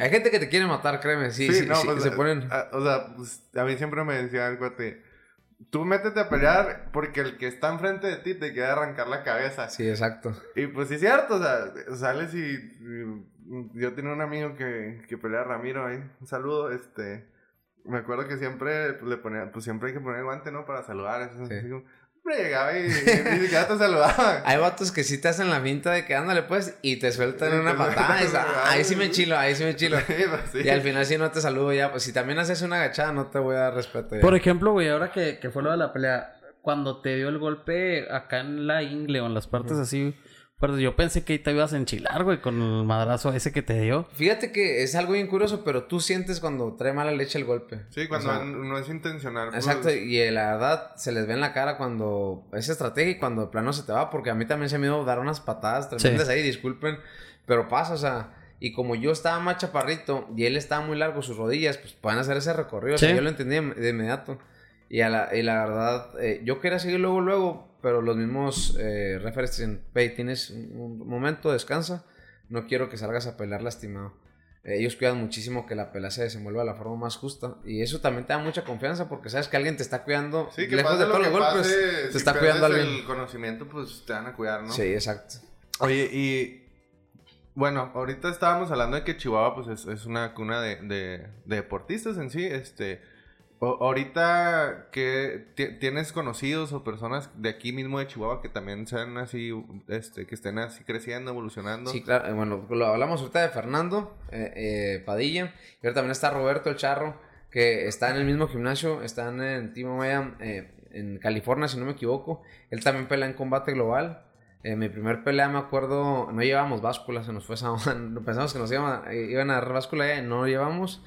Hay gente que te quiere matar, créeme. Sí, sí, no, sí, pues, se ponen... a- o sea, pues, a mí siempre me decía el cuate, tú métete a pelear porque el que está enfrente de ti te quiere arrancar la cabeza. Sí, exacto. Y pues sí es cierto, o sea, sales y, y- yo tenía un amigo que, que pelea Ramiro ahí, un saludo, este, me acuerdo que siempre le ponía, pues siempre hay que poner el guante, ¿no? Para saludar, eso, Sí. así como, Siempre llegaba y, ni siquiera te saludaban. Hay vatos que sí te hacen la finta de que ándale pues y te sueltan una patada. ahí sí me chilo, ahí sí me chilo. Sí, pues, sí. Y al final si no te saludo ya, pues si también haces una agachada no te voy a dar respeto. ya. Por ejemplo, güey, ahora que, que fue lo de la pelea, cuando te dio el golpe acá en la ingle o en las partes así, fuertes, yo pensé que ahí te ibas a enchilar, güey, con el madrazo ese que te dio. Fíjate que es algo bien curioso, pero tú sientes cuando trae mala leche el golpe. Sí, cuando O sea, no es intencional. pues, Exacto, y la verdad se les ve en la cara cuando es estrategia y cuando de plano se te va, porque a mí también se me dio dar unas patadas tremendas ahí, disculpen, pero pasa, o sea, y como yo estaba más chaparrito y él estaba muy largo, sus rodillas, pues pueden hacer ese recorrido, o sea, Sí. yo lo entendí de inmediato. Y, a la, y la verdad, eh, yo quería seguir luego, luego, pero los mismos eh, referees dicen, hey, tienes un, momento, descansa, no quiero que salgas a pelear lastimado. Eh, ellos cuidan muchísimo que la pelea se desenvuelva de la forma más justa. Y eso también te da mucha confianza porque sabes que alguien te está cuidando. Sí, que lejos pase de todos los golpes, pase, te si está cuidando alguien. el conocimiento, pues te van a cuidar, ¿no? Sí, exacto. Oye, y bueno, ahorita estábamos hablando de que Chihuahua pues es, es una cuna de, de- de deportistas en sí. Este, ahorita que ti- tienes conocidos o personas de aquí mismo de Chihuahua que también sean así, este, que estén así creciendo, evolucionando. Sí, claro. eh, Bueno, lo hablamos ahorita de Fernando eh, eh, Padilla. Y ahora también está Roberto el Charro, que está en el mismo gimnasio. Están en Team Omega, eh, en California, si no me equivoco. Él también pelea en combate global. En mi primer pelea, me acuerdo, no llevábamos báscula, se nos fue esa Pensamos que nos iban, a- iban a dar báscula y no llevamos.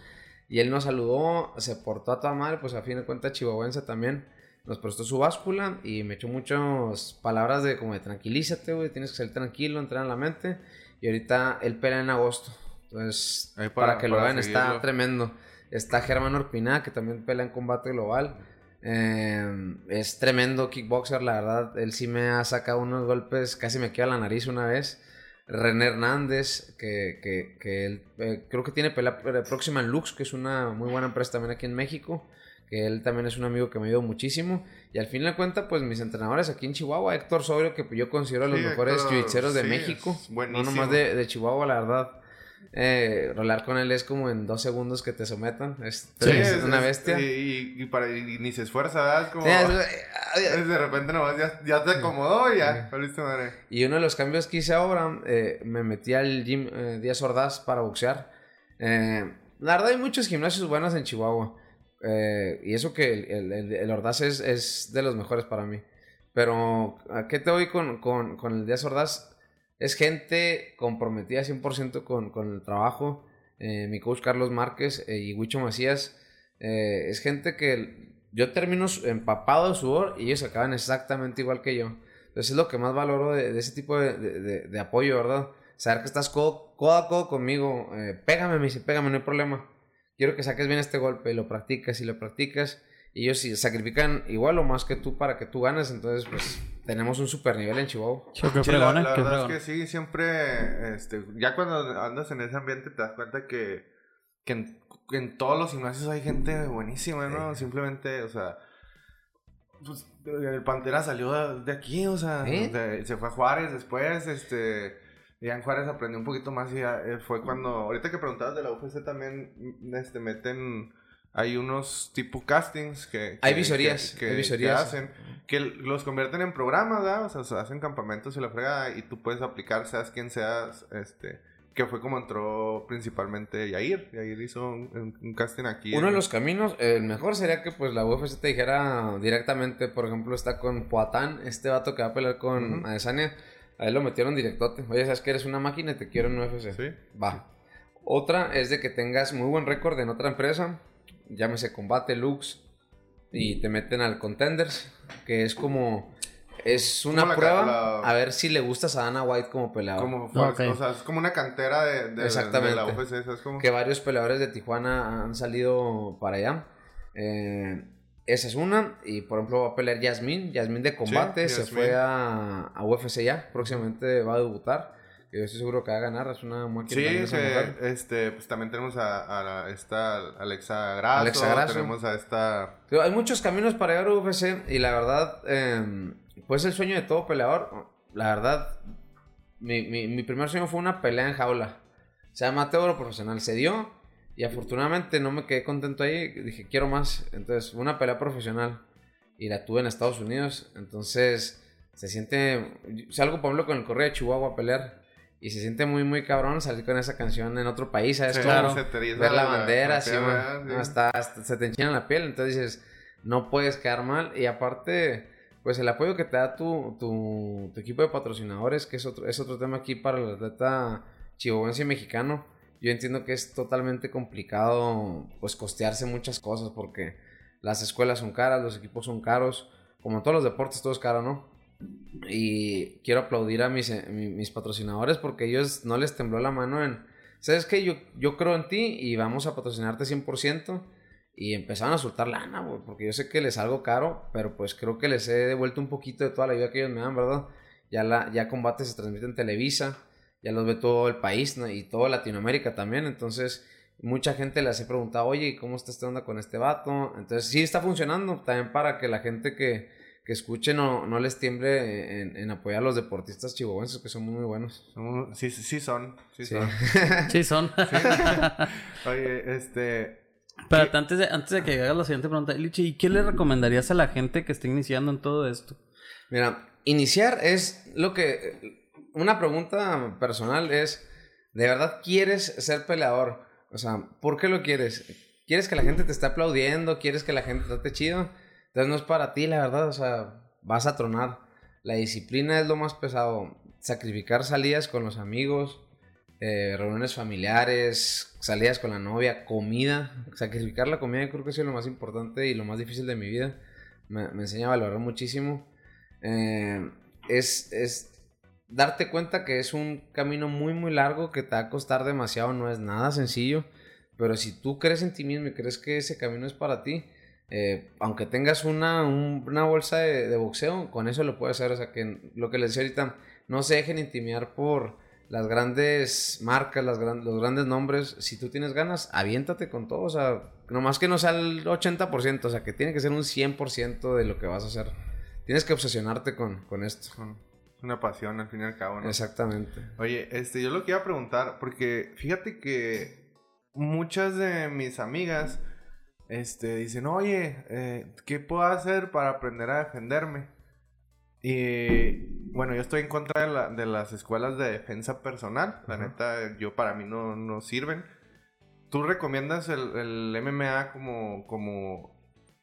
Y él nos saludó, se portó a toda madre, pues a fin de cuentas chihuahuense también. Nos prestó su báscula y me echó muchas palabras de como de tranquilízate, güey, tienes que salir tranquilo, entrenar la mente. Y ahorita él pelea en agosto. Entonces, para, para- que lo vean, está tremendo. Está Germán Orpina, que también pelea en combate global. Eh, es tremendo kickboxer, la verdad. Él sí me ha sacado unos golpes, casi me queda la nariz una vez. René Hernández, que, que, que él, eh, creo que tiene pelea próxima en Lux, que es una muy buena empresa también aquí en México. Que él también es un amigo que me ayudó muchísimo. Y al fin de cuentas, pues mis entrenadores aquí en Chihuahua, Héctor Sobrio, que yo considero los mejores Héctor, de sí, México. No nomás de, de Chihuahua, la verdad. Eh, rolar con él es como en dos segundos que te sometan. Es, Sí, es una bestia. Y, para, y ni se esfuerza, ¿verdad? Como... Es- es de repente nomás ya, ya te acomodó y ya. Madre. Y uno de los cambios que hice ahora, eh, me metí al gym eh, Díaz Ordaz para boxear. Eh, la verdad hay muchos gimnasios buenos en Chihuahua. Eh, y eso que el, el, Ordaz es, es de los mejores para mí. Pero, ¿a qué te voy con, con, con el Díaz Ordaz? Es gente comprometida 100% con, con el trabajo. Eh, mi coach Carlos Márquez eh, y Huicho Macías. eh, es gente que yo termino empapado de sudor y ellos acaban exactamente igual que yo. Entonces es lo que más valoro de, ese tipo de, de- apoyo, ¿verdad? Saber que estás codo, codo a codo conmigo. pégame, me dice, pégame, no hay problema. Quiero que saques bien este golpe y lo practicas y lo practicas. Y ellos sí sacrifican igual o más que tú para que tú ganes. Entonces, pues, tenemos un super nivel en Chihuahua. Qué Sí, la, ¿eh? la Qué verdad es que sí, siempre, este, ya cuando andas en ese ambiente te das cuenta que, que en, que en todos los gimnasios hay gente buenísima, ¿no? Simplemente, o sea, pues el Pantera salió de, aquí, o sea, ¿Eh? de- se fue a Juárez después, este, ya en Juárez aprendió un poquito más y ya, eh, fue cuando, ahorita que preguntabas de la UFC también, este, meten... Hay unos tipo castings que... Hay visorías, que- hay que visorías. hacen que los convierten en programas, ¿verdad? O sea, se hacen campamentos y la frega y tú puedes aplicar, seas quien seas, este, que fue como entró principalmente Yair. Yair hizo un, casting aquí. Uno de los caminos, el mejor sería que pues la UFC te dijera directamente, por ejemplo, está con Poatán, este vato que va a pelear con Ujú. Adesanya, a él lo metieron directote. Oye, ¿sabes que eres una máquina y te quiero en UFC? Sí. Va. Otra es de que tengas muy buen récord en otra empresa, llámese Combate, Lux, y te meten al Contenders, que es como... Es una la prueba la- a ver si le gustas a Dana White como peleador. Como o sea, es como una cantera de, de, Exactamente. de la UFC, ¿sabes cómo? que varios peleadores de Tijuana han salido para allá. Eh, esa es una. Y por ejemplo va a pelear Yasmin. Yasmin de combate. Sí, se fue a, a UFC ya. Próximamente va a debutar. Yo estoy seguro que va a ganar. Es una máquina Sí, que, este, pues también tenemos a, esta Alexa Grasso, Alexa Grasso. tenemos a esta... Hay muchos caminos para llegar a UFC. Y la verdad, eh, pues el sueño de todo peleador. La verdad, mi, mi- mi primer sueño fue una pelea en jaula. Sea amateur o profesional. Se dio. Y afortunadamente no me quedé contento ahí. Dije, quiero más. Entonces, una pelea profesional. Y la tuve en Estados Unidos. Entonces, se siente. Salgo, por ejemplo, con el Correo de Chihuahua a pelear. Y se siente muy, muy cabrón salir con esa canción en otro país. ¿Sabes? Sí, claro. se te eriza ver la bandera, así. No, hasta, hasta se te enchina la piel, entonces dices, no puedes quedar mal. Y aparte, pues el apoyo que te da tu, tu, tu equipo de patrocinadores, que es otro, es otro tema aquí para el atleta chihuahuense y mexicano. Yo entiendo que es totalmente complicado, pues, costearse muchas cosas, porque las escuelas son caras, los equipos son caros, como en todos los deportes, todo es caro, ¿no? Y quiero aplaudir a mis, eh, mi- mis patrocinadores porque ellos no les tembló la mano en, ¿sabes qué? Yo, yo creo en ti y vamos a patrocinarte 100%. Y empezaron a soltar lana, porque yo sé que les salgo caro, pero pues creo que les he devuelto un poquito de toda la ayuda que ellos me dan, ¿verdad? Ya, la, ya combate se transmite en Televisa, ya los ve todo el país y toda Latinoamérica también, entonces mucha gente les he preguntado, oye, ¿y ¿cómo está esta onda con este vato? Entonces sí está funcionando, también para que la gente que, que escuche no, no les tiemble en, en apoyar a los deportistas chihuahuenses, que son muy, muy buenos. Sí, sí, sí son. Sí, Sí. son. Sí, son. Oye, este... Pero antes de, antes de que hagas la siguiente pregunta, Lichi, ¿y qué le recomendarías a la gente que esté iniciando en todo esto? Mira, iniciar es lo que... Una pregunta personal es, ¿de verdad quieres ser peleador? O sea, ¿por qué lo quieres? ¿Quieres que la gente te esté aplaudiendo? ¿Quieres que la gente te trate chido? Entonces no es para ti, la verdad. O sea, vas a tronar. La disciplina es lo más pesado. Sacrificar salidas con los amigos, eh, reuniones familiares, salidas con la novia, comida. Sacrificar la comida creo que sido lo más importante y lo más difícil de mi vida. Me, me enseña a valorar muchísimo. Eh, es, es darte cuenta que es un camino muy, muy largo que te va a costar demasiado. No es nada sencillo. Pero si tú crees en ti mismo y crees que ese camino es para ti, eh, aunque tengas una, un- una bolsa de, de boxeo, con eso lo puedes hacer. O sea, que lo que les decía ahorita, no se dejen intimidar por las grandes marcas, las gran- los grandes nombres. Si tú tienes ganas, aviéntate con todo. O sea, nomás que no sea el 80%, o sea, que tiene que ser un 100% de lo que vas a hacer. Tienes que obsesionarte con, con esto. Es una pasión al fin y al cabo, ¿no? Exactamente. Oye, este, yo lo que iba a preguntar, porque fíjate que muchas de mis amigas, este, dicen, oye, eh, ¿qué puedo hacer para aprender a defenderme? Y bueno, yo estoy en contra de, la- de las escuelas de defensa personal. La neta, yo para mí no, no sirven. ¿Tú recomiendas el, el MMA como, como,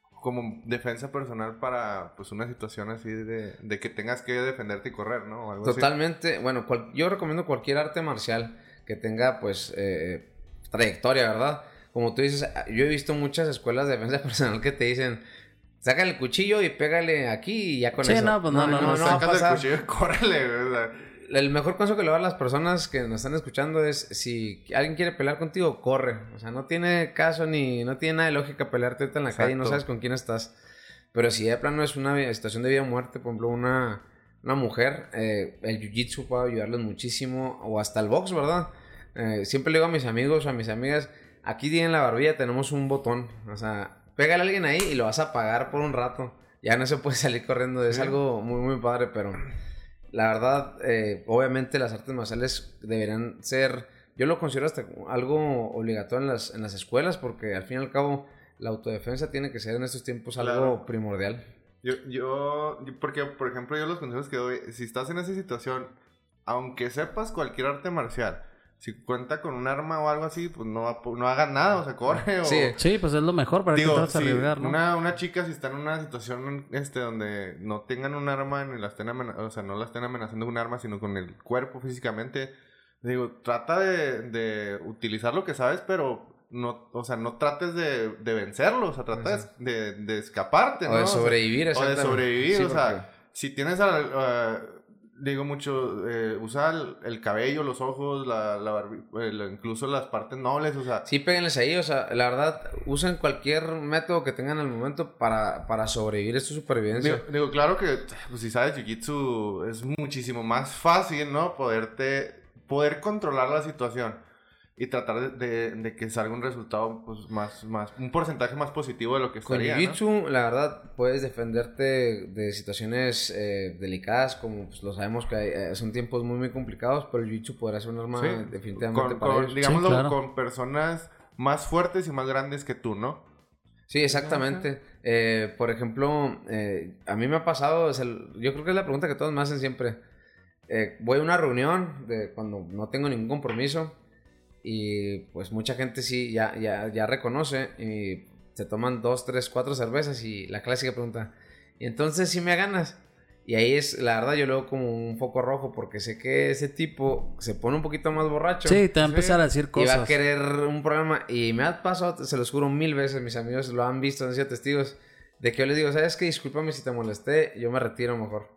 como defensa personal para pues una situación así de, de que tengas que defenderte y correr, ¿no? O algo así. Totalmente, bueno, cual- yo recomiendo cualquier arte marcial que tenga pues eh, trayectoria, ¿verdad? Como tú dices, yo he visto muchas escuelas de defensa personal que te dicen, saca el cuchillo y pégale aquí y ya con Sí, eso. no, pues no, no, no, va a sacas el cuchillo y córrele, sea, El mejor consejo que le doy a las personas que nos están escuchando es si alguien quiere pelear contigo, corre. O sea, no tiene caso ni no tiene nada de lógica pelearte ahorita en la calle y no Exacto. sabes con quién estás. Pero si de plano es una situación de vida o muerte, por ejemplo, una, una mujer, eh, el jiu-jitsu puede ayudarles muchísimo, o hasta el box, ¿verdad? Eh, siempre le digo a mis amigos o a mis amigas, aquí en la barbilla tenemos un botón, o sea, pégale a alguien ahí y lo vas a pagar por un rato. Ya no se puede salir corriendo, es algo muy, muy padre, pero la verdad, eh, obviamente las artes marciales deberían ser, yo lo considero hasta algo obligatorio en las, en las escuelas, porque al fin y al cabo la autodefensa tiene que ser en estos tiempos algo Claro. primordial. Yo, yo, yo- porque, por ejemplo, yo los consejos que doy, si estás en esa situación, aunque sepas cualquier arte marcial, si cuenta con un arma o algo así, pues no, va- no hagas nada, o sea, corre o... Sí. Sí, pues es lo mejor para que Digo, te vas a si arriesgar, ¿no? una, una chica si está en una situación este donde no tengan un arma ni la estén o sea, no la estén amenazando con un arma, sino con el cuerpo físicamente, digo, trata de, de utilizar lo que sabes, pero no, o sea, no trates de, de vencerlo, o sea, trata Exacto. de, de escaparte, ¿no? O de O sea, sobrevivir, o de exactamente. sobrevivir, Sí, o sea, porque- si tienes, eh, digo mucho, eh, usa el, el cabello, los ojos, la, la la- incluso las partes nobles, o sea, Sí, péguenles ahí, o sea, la verdad, usen cualquier método que tengan al momento para, para sobrevivir, es tu supervivencia. Digo, digo, claro que pues, si sabes Jiu-Jitsu es muchísimo más fácil, ¿no? Poderte, poder controlar la situación y tratar de, de- de que salga un resultado, pues, más, más, un porcentaje más positivo de lo que Con estaría, ¿no? Jiu-Jitsu, la verdad, puedes defenderte de situaciones eh, delicadas, como pues, lo sabemos que hay, eh, son tiempos muy, muy complicados, pero el Jiu-Jitsu podrá ser un arma Sí. definitivamente Con, para con, digámoslo, Sí, claro. con personas más fuertes y más grandes que tú, ¿no? Sí, exactamente. Eh, por ejemplo, eh, a mí me ha pasado, es el- yo creo que es la pregunta que todos me hacen siempre. Eh, voy a una reunión de cuando no tengo ningún compromiso y pues mucha gente sí ya, ya, ya reconoce y se toman dos, tres, cuatro cervezas y la clásica pregunta, ¿y entonces si me ganas? Y ahí es, la verdad, yo veo como un foco rojo porque sé que ese tipo se pone un poquito más borracho. Sí, te va a Sí. empezar a decir Y va cosas. a querer un programa. Y me ha pasado, se los juro mil veces, mis amigos lo han visto, han sido testigos. De que yo les digo, ¿sabes qué? Discúlpame si te molesté, yo me retiro mejor.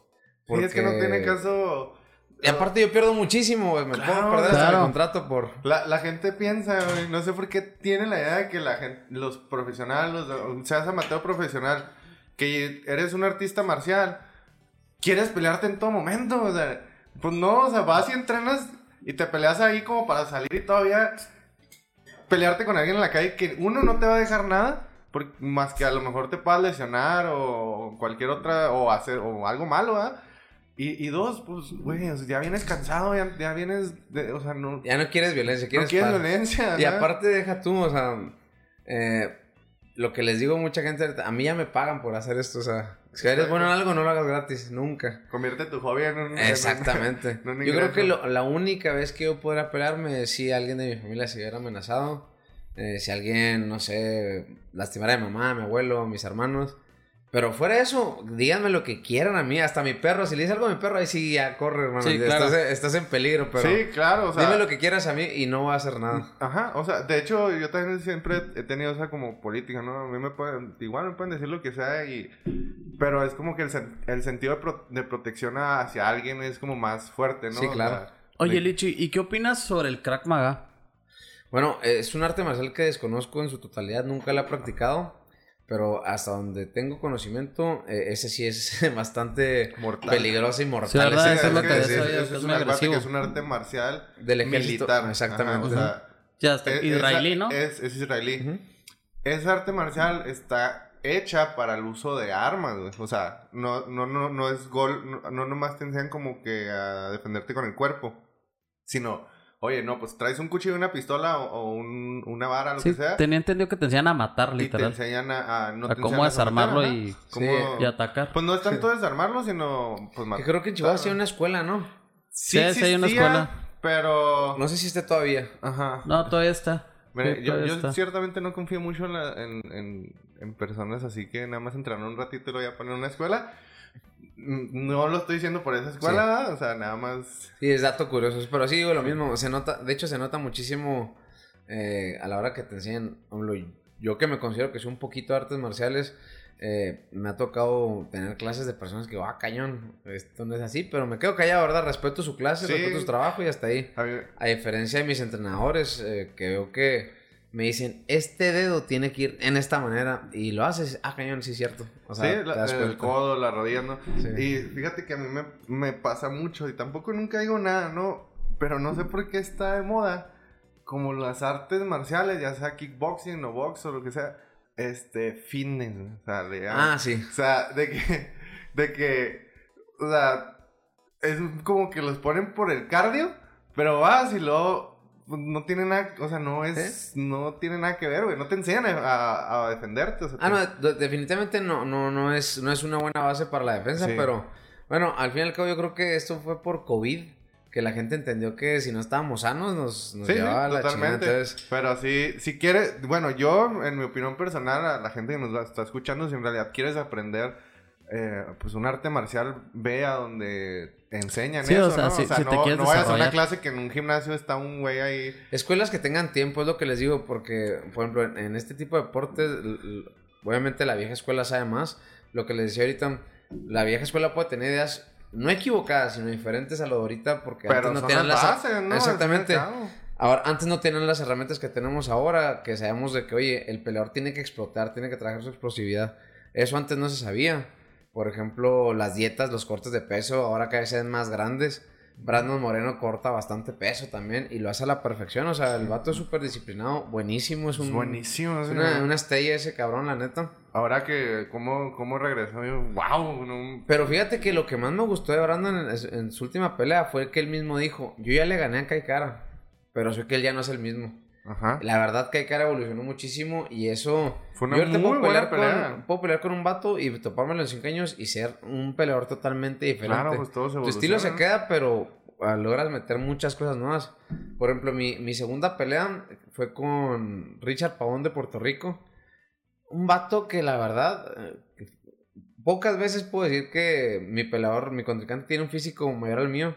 Sí, es que no Porque- tiene caso... Y aparte yo pierdo muchísimo, güey. Me Claro, puedo perder hasta claro. el contrato por... La, la gente piensa, güey, no sé por qué tiene la idea de que la gente, los profesionales, los, seas amateur profesional, que eres un artista marcial, quieres pelearte en todo momento, o sea, pues no, o sea, vas y entrenas y te peleas ahí como para salir y todavía pelearte con alguien en la calle que uno no te va a dejar nada, por- más que a lo mejor te puedas lesionar o cualquier otra, o hacer, o algo malo, ¿verdad? Y, y dos, pues, güey, o sea, ya vienes cansado, ya, ya vienes, de- o sea, no, Ya no quieres violencia, no quieres quieres paz. violencia. Y aparte deja tú, o sea... eh, lo que les digo a mucha gente, a mí ya me pagan por hacer esto, o sea... Si eres bueno en algo, no lo hagas gratis, nunca. Convierte tu hobby en un. en un- Exactamente. en un yo creo que lo- la única vez que yo podría pelearme es si alguien de mi familia se hubiera amenazado. eh, si alguien, no sé, lastimara a mi mamá, a mi abuelo, a mis hermanos. Pero fuera de eso, díganme lo que quieran a mí, hasta a mi perro. Si le dice algo a mi perro, ahí sí ya corre, hermano. Sí, Ya claro. estás, estás en peligro, pero Sí, claro, o sea. dime lo que quieras a mí y no va a hacer nada. Ajá, o sea, de hecho, yo también siempre he tenido esa como política, ¿no? A mí me pueden, igual me pueden decir lo que sea y... Pero es como que el, el sentido de, pro- de protección hacia alguien es como más fuerte, ¿no? Sí, O claro. sea, Oye, de- Lichi, ¿y qué opinas sobre el crack maga? Bueno, es un arte marcial que desconozco en su totalidad, nunca la he practicado. Pero hasta donde tengo conocimiento, eh, ese sí es bastante Mortal. peligroso y mortal. Sí, ¿verdad? Ese Eso es que es, es un arte agresivo. que es un arte marcial Del ejército, militar. exactamente. Ajá, o sea, Ya está. es- Israelí, ¿no? Es, es israelí. Esa arte marcial está hecha para el uso de armas, güey. O sea, no, no, no, no es gol, no, no nomás te enseñan como que a defenderte con el cuerpo, sino, oye, no, pues traes un cuchillo, una pistola o, o un- una vara, lo Sí, que sea, tenía entendido que te enseñan a matar, y te literal. enseñan a, a- no a te cómo enseñan desarmarlo matar, y. Cómo- Sí. y atacar. Pues no es tanto desarmarlo, sino, pues Que matar. creo que en Chihuahua sí hay una escuela, ¿no? Sí, sí hay una existía, escuela. Pero... No sé si esté todavía. Ajá. No, todavía está. Mira, Sí, yo, todavía yo está. ciertamente no confío mucho en, la- en, en- en personas así que nada más entrenar un ratito y lo voy a poner en una escuela. No lo estoy diciendo por esa escuela, o sea, nada más. Sí, es dato curioso. Pero sí digo lo mismo. Se nota, de hecho, se nota muchísimo eh, a la hora que te enseñan. yo que me considero que soy un poquito de artes marciales, eh, me ha tocado tener clases de personas que, ah, cañón, esto no es así, pero me quedo callado, ¿verdad? Respeto su clase, Sí. respeto su trabajo y hasta ahí. A diferencia de mis entrenadores, eh, que veo que me dicen, este dedo tiene que ir en esta manera y lo haces, ah, cañón, sí es cierto. O sea, sí, la- el codo, la rodilla, ¿no? Sí. Y fíjate que a mí me, me pasa mucho y tampoco nunca digo nada, ¿no? Pero no sé por qué está de moda. Como las artes marciales, ya sea kickboxing o box o lo que sea, este, fitness, ¿no? o sea, le llaman. Ah, sí. O sea, de que, de que, o sea, es como que los ponen por el cardio, pero vas y luego no tiene nada, o sea, no es, no tiene nada que ver, güey, no te enseñan a, a- defenderte, o sea, Ah, te- no, de- definitivamente no, no, no, es, no es una buena base para la defensa, Sí. pero bueno, al fin y al cabo yo creo que esto fue por COVID, que la gente entendió que si no estábamos sanos nos, nos Sí, sí, llevaba a la totalmente. Entonces, Pero sí, si quieres, bueno, yo, en mi opinión personal, a la gente que nos va- está escuchando, si en realidad quieres aprender, eh, pues un arte marcial, ve a donde enseñan Sí, eso, o sea, ¿no? si- o sea, si te quieres no vayas a una clase que en un gimnasio está un güey ahí. escuelas que tengan tiempo es lo que les digo, porque, por ejemplo, en, en este tipo de deportes, obviamente la vieja escuela sabe más. Lo que les decía ahorita, la vieja escuela puede tener ideas no equivocadas, sino diferentes a lo de ahorita, porque Pero antes no son tenían las las... bases, ¿no? Exactamente. Ahora, antes no tenían las herramientas que tenemos ahora, que sabemos de que, oye, el peleador tiene que explotar, tiene que trabajar su explosividad. Eso antes no se sabía. Por ejemplo, las dietas, los cortes de peso, ahora cada vez se ven más grandes. Brandon Moreno corta bastante peso también y lo hace a la perfección. O sea, el vato es súper disciplinado, buenísimo. Es un, buenísimo. Es una, una estrella ese cabrón, la neta. Ahora que, ¿cómo, cómo regresó? Yo, wow. no- Pero fíjate que lo que más me gustó de Brandon en, en su última pelea fue que él mismo dijo: Yo ya le gané a Kai Kara, pero sé que él ya no es el mismo. Ajá. La verdad que Cara evolucionó muchísimo y eso... Fue una yo muy puedo buena pelear, pelea. con, puedo pelear con un vato y topármelo en 5 años y ser un peleador totalmente diferente. Claro, pues todo se tu estilo se queda, pero ah, logras meter muchas cosas nuevas. Por ejemplo, mi, mi segunda pelea fue con Richard Pavón de Puerto Rico. Un vato que la verdad... eh, Pocas veces puedo decir que mi peleador, mi contrincante, tiene un físico mayor al mío.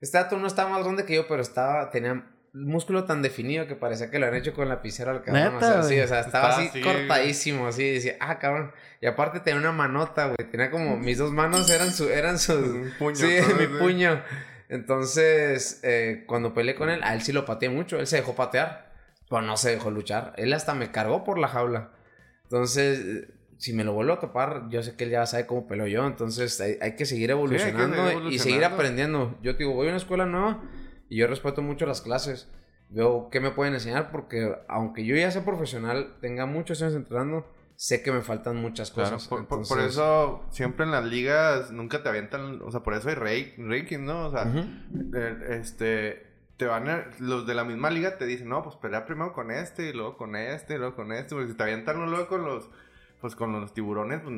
Este dato no estaba más grande que yo, pero estaba, tenía músculo tan definido que parecía que lo habían hecho con lapicero al cabrón. Neta, o sea, sí, güey. o sea, estaba Estaba así así, cortadísimo, así, decía, ah, cabrón. Y aparte tenía una manota, güey. Tenía como, mis dos manos eran su, eran sus, Un puño. sí, todo, mi sí. puño. Entonces, eh, cuando peleé con él, a él sí lo pateé mucho. Él se dejó patear, pero no se dejó luchar. Él hasta me cargó por la jaula. Entonces, eh, si me lo vuelvo a topar, yo sé que él ya sabe cómo peleo yo. Entonces, hay, hay que seguir evolucionando seguir y seguir evolucionando. aprendiendo. Yo te digo, voy a una escuela nueva y yo respeto mucho las clases. Veo qué me pueden enseñar porque, aunque yo ya sea profesional, tenga muchos años entrenando, sé que me faltan muchas Claro, cosas. por, por- por Entonces, eso siempre en las ligas nunca te avientan, o sea, por eso hay rate- ranking, ¿no? O sea, eh, este, te van a, los de la misma liga te dicen, no, pues pelea primero con este, y luego con este, y luego con este, porque si te avientan luego con los, pues con los tiburones, pues,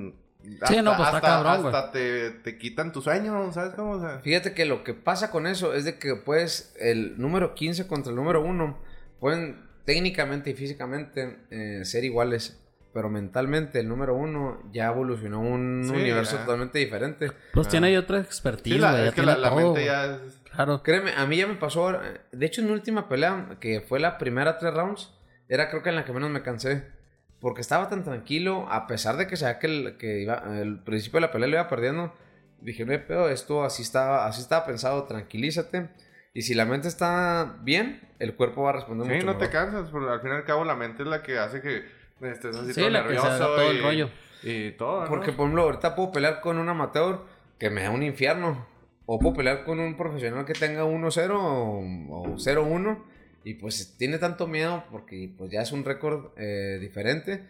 Sí, no, pues, está cabrón, hasta te, te quitan tu sueño, ¿sabes cómo? O sea, Fíjate que lo que pasa con eso es de que pues el número 15 contra el número 1 pueden técnicamente y físicamente eh, ser iguales, pero mentalmente el número 1 ya evolucionó un Sí, universo ya. totalmente diferente. Pues Ah. tiene ahí otra expertise, sí, la- es que tiene la, la todo, mente ya es... Claro. Créeme, a mí ya me pasó, eh, de hecho en mi última pelea, que fue la primera tres rounds, era creo que en la que menos me cansé. Porque estaba tan tranquilo, a pesar de que sabía que el, que iba, el principio de la pelea lo iba perdiendo. Dije, no pedo, esto así estaba, así estaba pensado, tranquilízate. Y si la mente está bien, el cuerpo va a responder Sí, mucho no te cansas, porque al fin y al cabo la mente es la que hace que estés así Sí, todo la que nervioso todo y, el rollo. Y todo, ¿no? Porque, por ejemplo, ahorita puedo pelear con un amateur que me da un infierno. O puedo pelear con un profesional que tenga 1-0 o, o 0-1. Y pues tiene tanto miedo porque pues ya es un récord eh, diferente.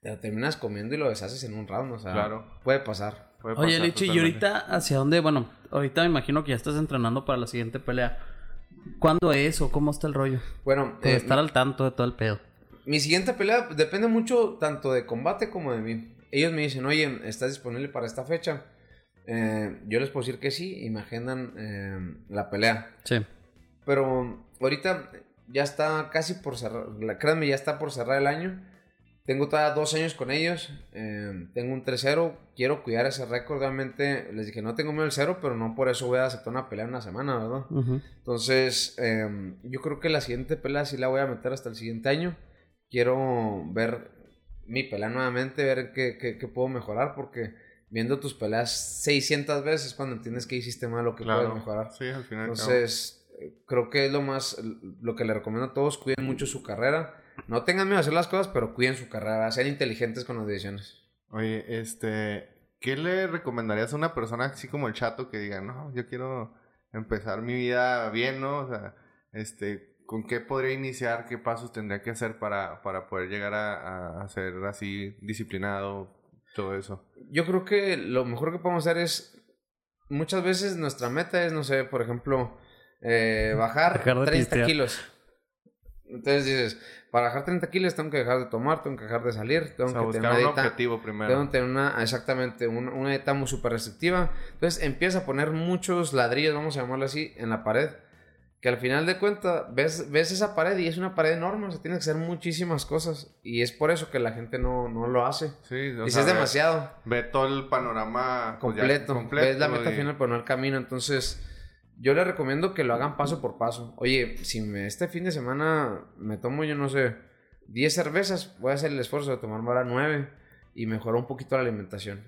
Te lo terminas comiendo y lo deshaces en un round. O sea, Claro. puede pasar. Puede Oye, pasar Lichi, ¿y ahorita hacia dónde? Bueno, ahorita me imagino que ya estás entrenando para la siguiente pelea. ¿Cuándo es o cómo está el rollo? Bueno, De eh, estar al tanto de todo el pedo. Mi siguiente pelea depende mucho tanto de combate como de mí. Ellos me dicen, oye, ¿estás disponible para esta fecha? Eh, yo les puedo decir que sí y me agendan eh, la pelea. Sí. Pero ahorita ya está casi por cerrar, créanme, ya está por cerrar el año. Tengo todavía dos años con ellos. eh, tengo un 3-0. Quiero cuidar ese récord. Realmente les dije, no tengo miedo al cero, pero no por eso voy a aceptar una pelea en una semana, ¿verdad? Entonces, eh, yo creo que la siguiente pelea sí la voy a meter hasta el siguiente año. Quiero ver mi pelea nuevamente, ver qué, qué- qué puedo mejorar, porque viendo tus peleas 600 veces es cuando entiendes que hiciste mal o que Claro. puedes mejorar. Sí, al final. Entonces, creo que es lo más, lo que le recomiendo a todos, cuiden mucho su carrera. No tengan miedo a hacer las cosas, pero cuiden su carrera, sean inteligentes con las decisiones. Oye, este, ¿qué le recomendarías a una persona así como el chato que diga, no, yo quiero empezar mi vida bien, ¿no? O sea, este, ¿con qué podría iniciar? ¿Qué pasos tendría que hacer para, para poder llegar a, a- a ser así disciplinado, todo eso? Yo creo que lo mejor que podemos hacer es, muchas veces nuestra meta es, no sé, por ejemplo, eh, bajar de 30 pistear. kilos. Entonces dices, para bajar 30 kilos tengo que dejar de tomar, tengo que dejar de salir, tengo O sea, que tener un una dieta, objetivo primero. tengo que tener una, exactamente, un- una dieta muy súper restrictiva. Entonces empieza a poner muchos ladrillos, vamos a llamarlo así, en la pared. Que al final de cuentas ves, ves esa pared y es una pared enorme, o sea, tiene que hacer muchísimas cosas. Y es por eso que la gente no, no lo hace. Sí, Dices, sea, es demasiado Ve, todo el panorama pues, ya completo. Ves la meta y- final, pero no el camino. Entonces, yo les recomiendo que lo hagan paso por paso. Oye, si me, este fin de semana me tomo, yo no sé, 10 cervezas, voy a hacer el esfuerzo de tomar ahora 9 y mejorar un poquito la alimentación.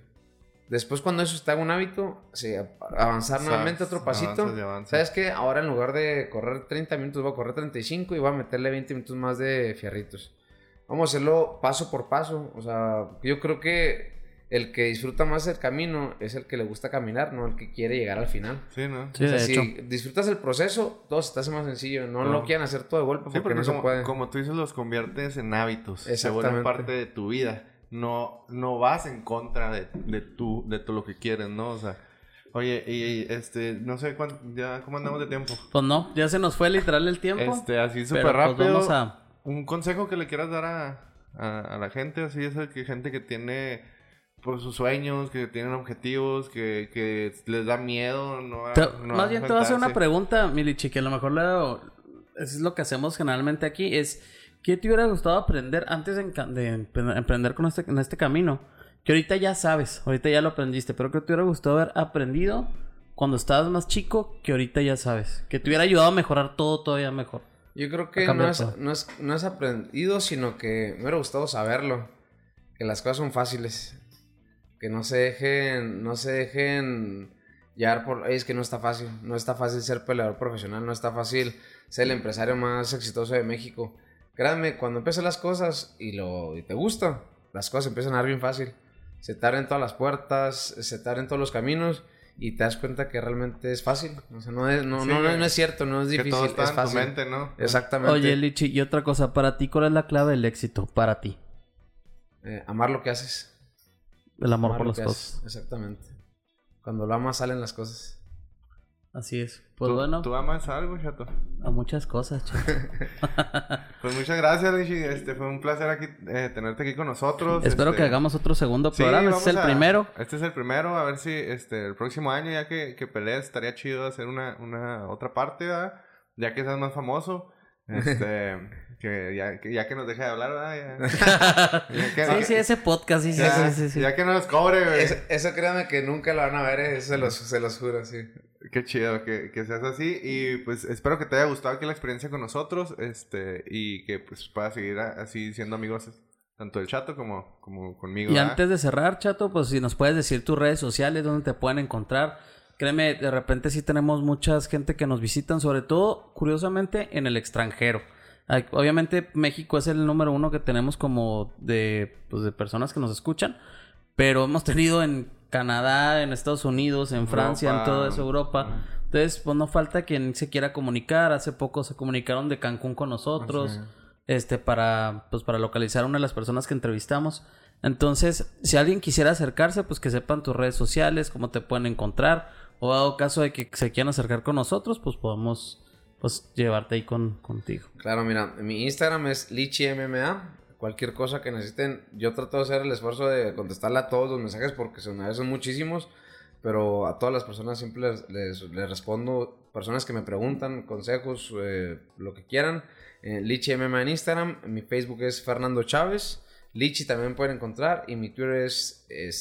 Después, cuando eso está en un hábito, sí, a- avanzar nuevamente otro pasito. ¿Sabes qué? Ahora en lugar de correr 30 minutos, voy a correr 35 y voy a meterle 20 minutos más de fierritos. Vamos a hacerlo paso por paso. O sea, yo creo que el que disfruta más el camino es el que le gusta caminar, no el que quiere llegar al final. Sí, ¿no? Sí, o sea, de si hecho. disfrutas el proceso, todo se te hace más sencillo. No lo quieran hacer todo de golpe Sí, porque, porque no se como, puede. como tú dices, los conviertes en hábitos. Se vuelven Exactamente. parte de tu vida. No, no vas en contra de, de, tu, de tu lo que quieres, ¿no? O sea, oye, y este, no sé cuánto, ya, ¿cómo andamos de tiempo? Pues no, ya se nos fue literal el tiempo. Este, así súper pues, rápido. vamos a... Un consejo que le quieras dar a, a, a la gente, así es el que gente que tiene pues sus sueños, que tienen objetivos, que, que les da miedo, no, Te- no más bien te voy a hacer una pregunta, Milichi, que a lo mejor lo, es lo que hacemos generalmente aquí, es ¿qué te hubiera gustado aprender antes de, emprender con este, en este camino? Que ahorita ya sabes, ahorita ya lo aprendiste, pero ¿qué te hubiera gustado haber aprendido cuando estabas más chico que ahorita ya sabes? Que te hubiera ayudado a mejorar todo todavía mejor. Yo creo que no es, no, es, no es aprendido, sino que me hubiera gustado saberlo. Que las cosas son fáciles. Que no se dejen, no se dejen llevar por... "Ey, es que no está fácil. No está fácil ser peleador profesional. No está fácil ser el empresario más exitoso de México. Créanme, cuando empiezan las cosas y, lo, y te gusta, las cosas empiezan a dar bien fácil. Se te abren todas las puertas, se te abren todos los caminos y te das cuenta que realmente es fácil. O sea, no es, no, Sí, no, no, que- no es cierto, no es Que difícil, todo está es en tu fácil. mente, ¿no? Exactamente. Oye, Lichi, y otra cosa, para ti, ¿cuál es la clave del éxito? Para ti, Eh, amar lo que haces. El amor Amar por las cosas. Exactamente. Cuando lo amas salen las cosas. Así es. Pues ¿Tú, bueno, ¿Tú amas algo, chato? a muchas cosas, chato. Pues muchas gracias, Richie. Este, fue un placer aquí, eh, tenerte aquí con nosotros. Espero Este, que hagamos otro segundo programa. Este es el a- primero. Este es el primero. A ver si este, el próximo año, ya que, que pelees, estaría chido hacer una, una otra parte, ¿verdad? Ya que seas más famoso. Este, que, ya, que ya que nos deje de hablar, ¿verdad? Ya, ya que, Sí, sí, ese podcast, sí, sí, ya- sí, sí, sí. ya que no nos cobre, güey. Eso, eso créanme que nunca lo van a ver, eh, eso se los, se los juro, sí. Qué chido que, que seas así. Y pues espero que te haya gustado aquí la experiencia con nosotros. Este, y que pues puedas seguir a- así siendo amigos tanto del chato como, como conmigo. Y ¿verdad? antes de cerrar, chato, pues si nos puedes decir tus redes sociales, dónde te pueden encontrar. Créeme, de repente sí tenemos muchas gente que nos visitan, sobre todo, curiosamente, en el extranjero. Obviamente México es el número uno que tenemos como de, pues, de personas que nos escuchan, pero hemos tenido en Canadá, en Estados Unidos, en Francia, en todo eso, Europa. Entonces, pues no falta quien se quiera comunicar. Hace poco se comunicaron de Cancún con nosotros, este, para, pues para localizar a una de las personas que entrevistamos. Entonces, si alguien quisiera acercarse, pues que sepan tus redes sociales, cómo te pueden encontrar. O dado caso de que se quieran acercar con nosotros, pues podemos pues llevarte ahí con, contigo. Claro, mira, mi Instagram es lichimma. Cualquier cosa que necesiten, yo trato de hacer el esfuerzo de contestarle a todos los mensajes porque son, a veces muchísimos, pero a todas las personas siempre les, respondo, personas que me preguntan, consejos, eh, lo que quieran. Eh, en Instagram, mi Facebook es Fernando Chávez, Lichi también pueden encontrar y mi Twitter es eh.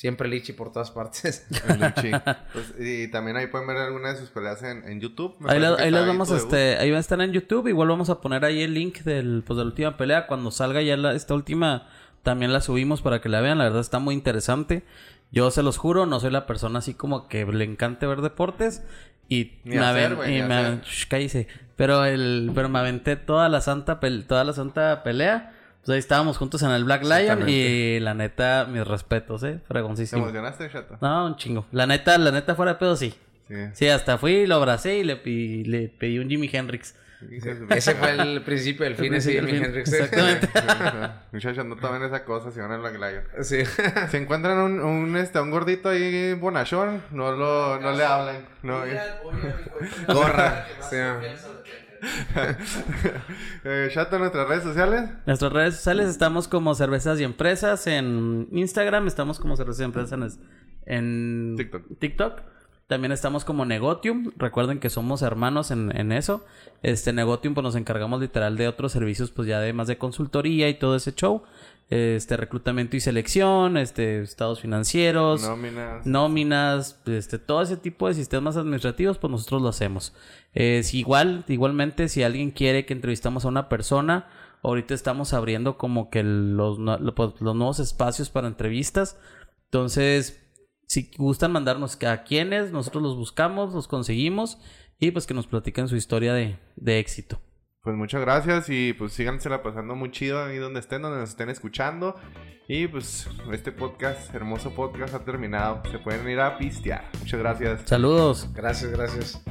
Siempre Lichi por todas partes. El Luchi. Pues, y también ahí pueden ver algunas de sus peleas en, en YouTube. Me Ahí, la- ahí las vamos, este, ahí va a estar en YouTube. Igual vamos a poner ahí el link del, pues, de la última pelea. Cuando salga ya la- esta última, también la subimos para que la vean. La verdad está muy interesante. Yo se los juro, no soy la persona así como que le encante ver deportes. Y Ni me, hacer, y me Shh, cállese. Pero el, pero me aventé toda la santa toda la santa pelea. Pues ahí estábamos juntos en el Black Lion y la neta, mis respetos, eh. ¿Te Fregoncísimo. emocionaste, Chato? No, un chingo. La neta, la neta fuera de pedo, sí. Sí. Sí, hasta fui, lo abracé y le, pedí un Jimi Hendrix. Ese fue el principio del fin, ese El Jimi Hendrix. exactamente. Muchachos, no tomen esa cosa si van al Black Lion. Sí. Si encuentran un, un, este, un gordito ahí bonachón, no, lo, no le hablan. No. Gorra. Sí. Eh, Chato, nuestras redes sociales. Nuestras redes sociales estamos como Cervezas y Empresas en Instagram, estamos como Cervezas y Empresas en, en TikTok. TikTok. También estamos como Negotium. Recuerden que somos hermanos en, en eso. Este Negotium, pues nos encargamos literal de otros servicios, pues ya de más de consultoría y todo ese show. Este reclutamiento y selección, este estados financieros, Nóminas. nóminas, este, todo ese tipo de sistemas administrativos, pues nosotros lo hacemos. Eh, si igual, igualmente, si alguien quiere que entrevistamos a una persona, ahorita estamos abriendo como que los, pues, los nuevos espacios para entrevistas. Entonces, si gustan mandarnos a quienes, nosotros los buscamos, los conseguimos y pues que nos platiquen su historia de, de éxito. Pues muchas gracias y pues sígansela pasando muy chido ahí donde estén, donde nos estén escuchando. Y pues este podcast, hermoso podcast, ha terminado. Se pueden ir a pistear. Muchas gracias. Saludos. Gracias, gracias.